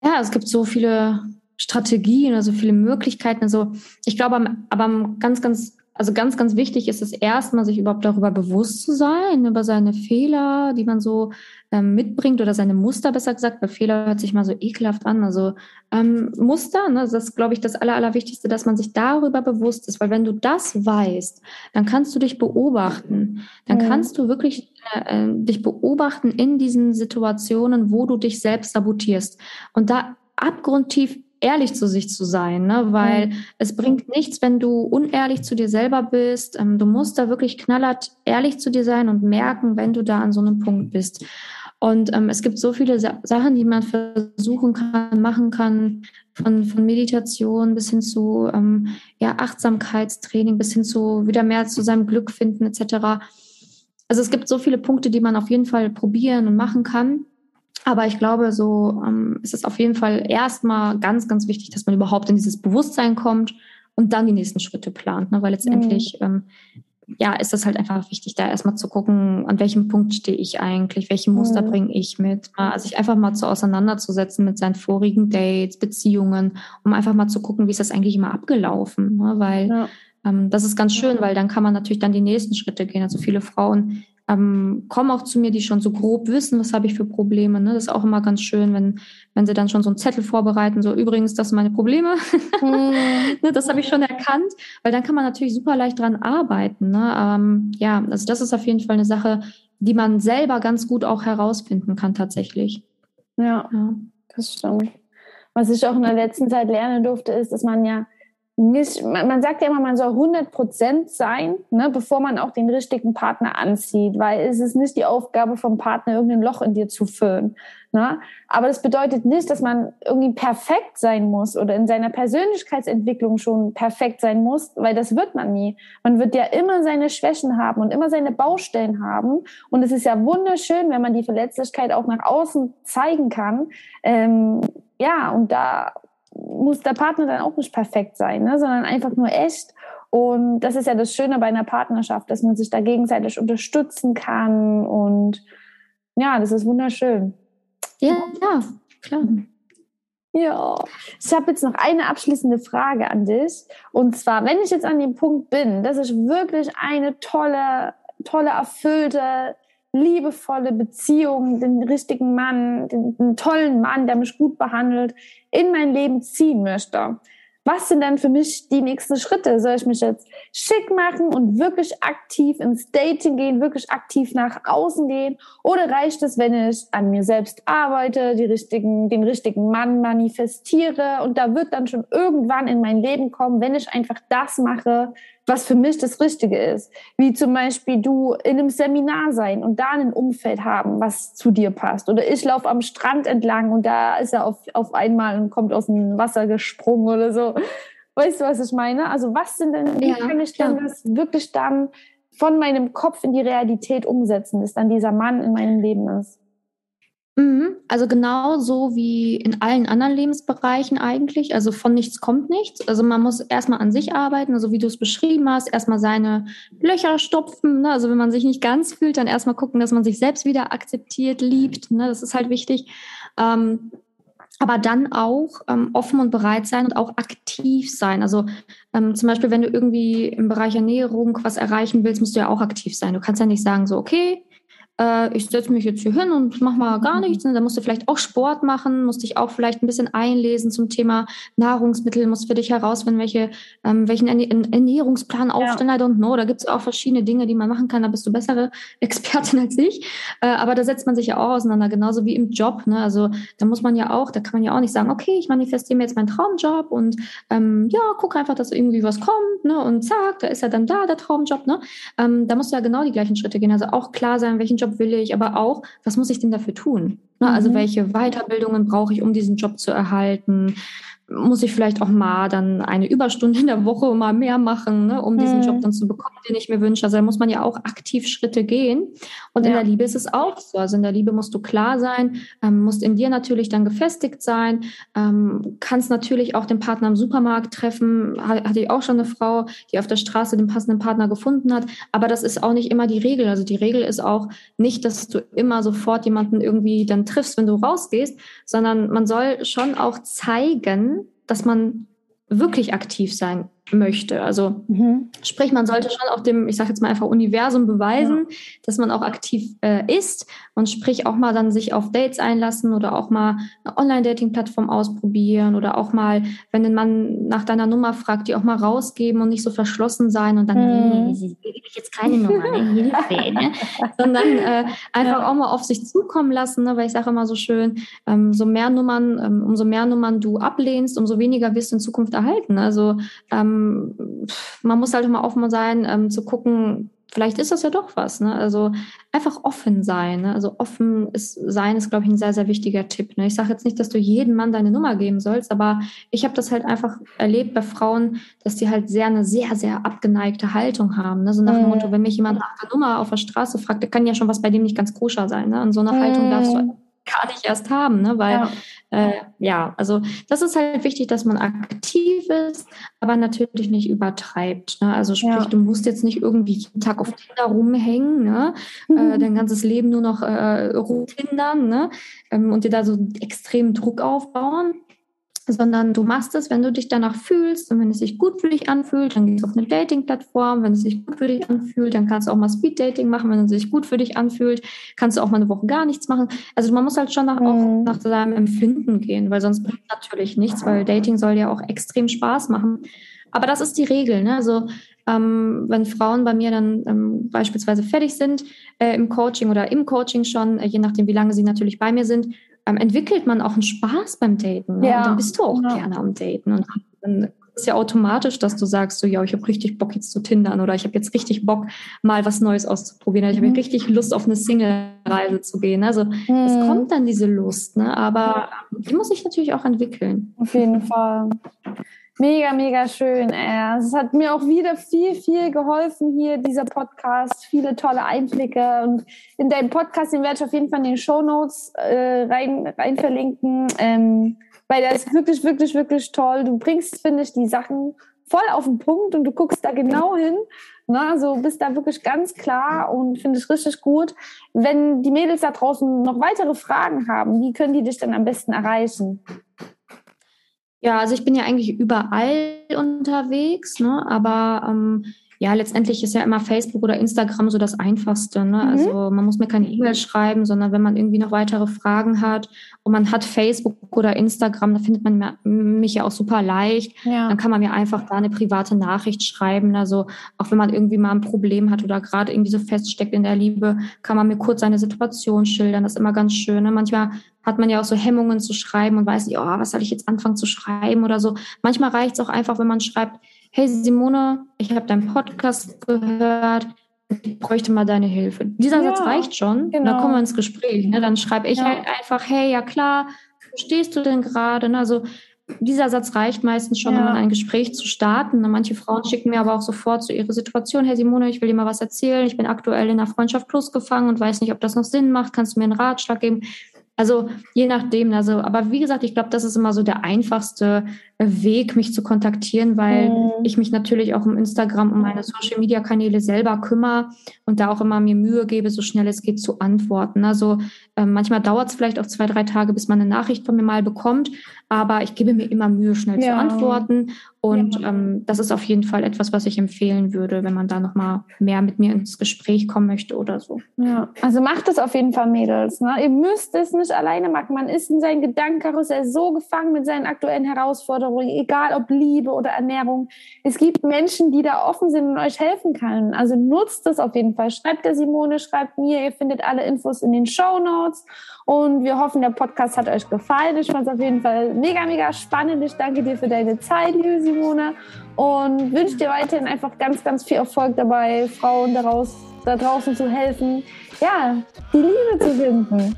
Ja, es gibt so viele Strategien, also viele Möglichkeiten. Also ich glaube, aber ganz, ganz also ganz, ganz wichtig ist es erstmal, sich überhaupt darüber bewusst zu sein, über seine Fehler, die man so ähm, mitbringt oder seine Muster, besser gesagt, weil Fehler hört sich mal so ekelhaft an. Also ähm, Muster, ne, das ist, glaube ich, das Aller, Allerwichtigste, dass man sich darüber bewusst ist, weil wenn du das weißt, dann kannst du dich beobachten. Dann mhm. kannst du wirklich äh, äh dich beobachten in diesen Situationen, wo du dich selbst sabotierst. Und da abgrundtief ehrlich zu sich zu sein, ne? weil mhm. es bringt nichts, wenn du unehrlich zu dir selber bist. Ähm, du musst da wirklich knallhart ehrlich zu dir sein und merken, wenn du da an so einem Punkt bist. Und ähm, es gibt so viele Sa Sachen, die man versuchen kann, machen kann, von, von Meditation bis hin zu ähm, ja, Achtsamkeitstraining, bis hin zu wieder mehr zu seinem Glück finden etc. Also es gibt so viele Punkte, die man auf jeden Fall probieren und machen kann. Aber ich glaube, so ähm, ist es auf jeden Fall erstmal ganz, ganz wichtig, dass man überhaupt in dieses Bewusstsein kommt und dann die nächsten Schritte plant. Ne? Weil letztendlich, mhm. ähm, ja, ist das halt einfach wichtig, da erstmal zu gucken, an welchem Punkt stehe ich eigentlich, welche Muster mhm. bringe ich mit. Also sich einfach mal zu auseinanderzusetzen mit seinen vorigen Dates, Beziehungen, um einfach mal zu gucken, wie ist das eigentlich immer abgelaufen. Ne? Weil ja. ähm, das ist ganz schön, weil dann kann man natürlich dann die nächsten Schritte gehen. Also viele Frauen ähm, kommen auch zu mir, die schon so grob wissen, was habe ich für Probleme. Ne? Das ist auch immer ganz schön, wenn, wenn sie dann schon so einen Zettel vorbereiten, so übrigens, das sind meine Probleme. Mhm. ne, das habe ich schon erkannt, weil dann kann man natürlich super leicht dran arbeiten. Ne? Ähm, ja, also das ist auf jeden Fall eine Sache, die man selber ganz gut auch herausfinden kann tatsächlich. Ja, ja. das stimmt. Was ich auch in der letzten Zeit lernen durfte, ist, dass man ja nicht, man sagt ja immer, man soll 100 Prozent sein, ne, bevor man auch den richtigen Partner anzieht, weil es ist nicht die Aufgabe vom Partner, irgendein Loch in dir zu füllen. Ne? Aber das bedeutet nicht, dass man irgendwie perfekt sein muss oder in seiner Persönlichkeitsentwicklung schon perfekt sein muss, weil das wird man nie. Man wird ja immer seine Schwächen haben und immer seine Baustellen haben. Und es ist ja wunderschön, wenn man die Verletzlichkeit auch nach außen zeigen kann. Ähm, ja, und da muss der Partner dann auch nicht perfekt sein, ne? sondern einfach nur echt. Und das ist ja das Schöne bei einer Partnerschaft, dass man sich da gegenseitig unterstützen kann. Und ja, das ist wunderschön. Ja, ja, klar. Ja, ich habe jetzt noch eine abschließende Frage an dich. Und zwar, wenn ich jetzt an dem Punkt bin, dass ich wirklich eine tolle, tolle, erfüllte, liebevolle Beziehung, den richtigen Mann, den, den tollen Mann, der mich gut behandelt, in mein Leben ziehen möchte was sind denn für mich die nächsten Schritte? Soll ich mich jetzt schick machen und wirklich aktiv ins Dating gehen, wirklich aktiv nach außen gehen? Oder reicht es, wenn ich an mir selbst arbeite, richtigen, den richtigen Mann manifestiere und da wird dann schon irgendwann in mein Leben kommen, wenn ich einfach das mache, was für mich das Richtige ist. Wie zum Beispiel du in einem Seminar sein und da ein Umfeld haben, was zu dir passt. Oder ich laufe am Strand entlang und da ist er auf, auf einmal und kommt aus dem Wasser gesprungen oder so. Weißt du, was ich meine? Also was sind denn, wie ja, kann ich denn das wirklich dann von meinem Kopf in die Realität umsetzen, dass dann dieser Mann in meinem Leben ist? Mhm. Also genau so wie in allen anderen Lebensbereichen eigentlich. Also von nichts kommt nichts. Also man muss erstmal an sich arbeiten, also wie du es beschrieben hast, erstmal seine Löcher stopfen. Ne? Also wenn man sich nicht ganz fühlt, dann erstmal gucken, dass man sich selbst wieder akzeptiert, liebt. Ne? Das ist halt wichtig. Ähm, aber dann auch ähm, offen und bereit sein und auch aktiv sein. Also ähm, zum Beispiel, wenn du irgendwie im Bereich Ernährung was erreichen willst, musst du ja auch aktiv sein. Du kannst ja nicht sagen, so, okay, äh, ich setze mich jetzt hier hin und mache mal gar nichts. Und dann musst du vielleicht auch Sport machen, musst dich auch vielleicht ein bisschen einlesen zum Thema Nahrungsmittel, musst für dich herausfinden, welche, ähm, welchen Ernährungsplan aufstellen, ja. I don't know. Da gibt es auch verschiedene Dinge, die man machen kann. Da bist du bessere Expertin als ich. Äh, aber da setzt man sich ja auch auseinander, genauso wie im Job. Ne? Also da muss man ja auch, da kann man ja auch nicht sagen, okay, ich manifestiere mir jetzt meinen Traumjob und ähm, ja, guck einfach, dass irgendwie was kommt ne? und zack, da ist ja dann da der Traumjob. Ne? Ähm, da musst du ja genau die gleichen Schritte gehen. Also auch klar sein, welchen Job Job will ich, aber auch, was muss ich denn dafür tun? Ne? Also mhm. welche Weiterbildungen brauche ich, um diesen Job zu erhalten? Muss ich vielleicht auch mal dann eine Überstunde in der Woche mal mehr machen, ne, um diesen Job mhm. dann zu bekommen, den ich mir wünsche. Also da muss man ja auch aktiv Schritte gehen. Und ja. in der Liebe ist es auch so. Also in der Liebe musst du klar sein, ähm, musst in dir natürlich dann gefestigt sein, ähm, kannst natürlich auch den Partner im Supermarkt treffen. Hatte ich auch schon eine Frau, die auf der Straße den passenden Partner gefunden hat. Aber das ist auch nicht immer die Regel. Also die Regel ist auch nicht, dass du immer sofort jemanden irgendwie dann triffst, wenn du rausgehst, sondern man soll schon auch zeigen, dass man wirklich aktiv sein möchte. Also mhm. sprich, man sollte schon auch dem, ich sage jetzt mal einfach Universum beweisen, ja. dass man auch aktiv äh, ist und sprich auch mal dann sich auf Dates einlassen oder auch mal eine Online-Dating-Plattform ausprobieren oder auch mal, wenn ein Mann nach deiner Nummer fragt, die auch mal rausgeben und nicht so verschlossen sein und dann, mhm. nee, nee, gebe ich jetzt keine Nummer, ne? Hilfe, ne? sondern äh, einfach ja. auch mal auf sich zukommen lassen, ne? weil ich sage immer so schön, ähm, so mehr Nummern, ähm, umso mehr Nummern du ablehnst, umso weniger wirst du in Zukunft erhalten. Also ähm, ähm, man muss halt immer offen sein, ähm, zu gucken, vielleicht ist das ja doch was. Ne? Also einfach offen sein. Ne? Also offen ist sein ist, glaube ich, ein sehr, sehr wichtiger Tipp. Ne? Ich sage jetzt nicht, dass du jedem Mann deine Nummer geben sollst, aber ich habe das halt einfach erlebt bei Frauen, dass die halt sehr eine sehr, sehr abgeneigte Haltung haben. Ne? So nach dem mhm. Motto, wenn mich jemand nach der Nummer auf der Straße fragt, da kann ja schon was bei dem nicht ganz koscher sein. Ne? Und so eine mhm. Haltung darfst du gar nicht erst haben, ne? weil ja. Äh, ja, also das ist halt wichtig, dass man aktiv ist, aber natürlich nicht übertreibt. Ne? Also sprich, ja. du musst jetzt nicht irgendwie jeden Tag auf Tinder rumhängen, ne? Mhm. Äh, dein ganzes Leben nur noch äh, rumtindern ne? Ähm, und dir da so extremen Druck aufbauen sondern du machst es, wenn du dich danach fühlst und wenn es sich gut für dich anfühlt, dann gehst du auf eine Dating-Plattform. Wenn es sich gut für dich anfühlt, dann kannst du auch mal Speed-Dating machen. Wenn es sich gut für dich anfühlt, kannst du auch mal eine Woche gar nichts machen. Also man muss halt schon nach, mhm. auch nach seinem Empfinden gehen, weil sonst bringt natürlich nichts, weil Dating soll ja auch extrem Spaß machen. Aber das ist die Regel. Ne? Also ähm, wenn Frauen bei mir dann ähm, beispielsweise fertig sind äh, im Coaching oder im Coaching schon, äh, je nachdem, wie lange sie natürlich bei mir sind, ähm, entwickelt man auch einen Spaß beim Daten. Ne? Ja. Und dann bist du auch ja. gerne am Daten. Und dann ist ja automatisch, dass du sagst, so ja, ich habe richtig Bock jetzt zu tindern oder ich habe jetzt richtig Bock, mal was Neues auszuprobieren. Ich habe mhm. richtig Lust, auf eine Single-Reise zu gehen. Also mhm. es kommt dann diese Lust, ne? aber die muss sich natürlich auch entwickeln. Auf jeden Fall. Mega, mega schön. Es hat mir auch wieder viel, viel geholfen hier, dieser Podcast. Viele tolle Einblicke. Und in deinem Podcast, den werde ich auf jeden Fall in den Show Notes äh, rein, rein verlinken. Ähm, weil der ist wirklich, wirklich, wirklich toll. Du bringst, finde ich, die Sachen voll auf den Punkt und du guckst da genau hin. Na, also bist da wirklich ganz klar und finde ich richtig gut. Wenn die Mädels da draußen noch weitere Fragen haben, wie können die dich dann am besten erreichen? Ja, also ich bin ja eigentlich überall unterwegs, ne? aber ähm, ja, letztendlich ist ja immer Facebook oder Instagram so das Einfachste. Ne? Mhm. Also man muss mir keine E-Mail schreiben, sondern wenn man irgendwie noch weitere Fragen hat und man hat Facebook oder Instagram, da findet man mich ja auch super leicht. Ja. Dann kann man mir einfach da eine private Nachricht schreiben. Also auch wenn man irgendwie mal ein Problem hat oder gerade irgendwie so feststeckt in der Liebe, kann man mir kurz seine Situation schildern. Das ist immer ganz schön. Ne? Manchmal hat man ja auch so Hemmungen zu schreiben und weiß nicht, oh, was soll ich jetzt anfangen zu schreiben oder so. Manchmal reicht es auch einfach, wenn man schreibt, hey Simone, ich habe deinen Podcast gehört, ich bräuchte mal deine Hilfe. Dieser ja, Satz reicht schon, genau. dann kommen wir ins Gespräch. Ne? Dann schreibe ich ja. halt einfach, hey, ja klar, wo stehst du denn gerade? Ne? Also dieser Satz reicht meistens schon, ja. um ein Gespräch zu starten. Ne? Manche Frauen schicken mir aber auch sofort zu ihrer Situation, hey Simone, ich will dir mal was erzählen. Ich bin aktuell in der Freundschaft Plus gefangen und weiß nicht, ob das noch Sinn macht. Kannst du mir einen Ratschlag geben? Also je nachdem, also, aber wie gesagt, ich glaube, das ist immer so der einfachste Weg, mich zu kontaktieren, weil mhm. ich mich natürlich auch im Instagram um meine Social Media Kanäle selber kümmere und da auch immer mir Mühe gebe, so schnell es geht zu antworten. Also äh, manchmal dauert es vielleicht auch zwei, drei Tage, bis man eine Nachricht von mir mal bekommt, aber ich gebe mir immer Mühe, schnell ja. zu antworten. Und ja. ähm, das ist auf jeden Fall etwas, was ich empfehlen würde, wenn man da nochmal mehr mit mir ins Gespräch kommen möchte oder so. Ja, also macht es auf jeden Fall, Mädels. Ne? Ihr müsst es nicht alleine machen. Man ist in seinen Gedankenkarussell so gefangen mit seinen aktuellen Herausforderungen, egal ob Liebe oder Ernährung. Es gibt Menschen, die da offen sind und euch helfen können. Also nutzt es auf jeden Fall. Schreibt der Simone, schreibt mir. Ihr findet alle Infos in den Show Notes. Und wir hoffen, der Podcast hat euch gefallen. Ich fand es auf jeden Fall mega, mega spannend. Ich danke dir für deine Zeit, liebe Simone. Und wünsche dir weiterhin einfach ganz, ganz viel Erfolg dabei, Frauen daraus, da draußen zu helfen, ja, die Liebe zu finden.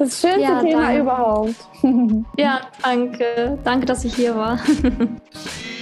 Das schönste ja, Thema überhaupt. ja, danke. Danke, dass ich hier war.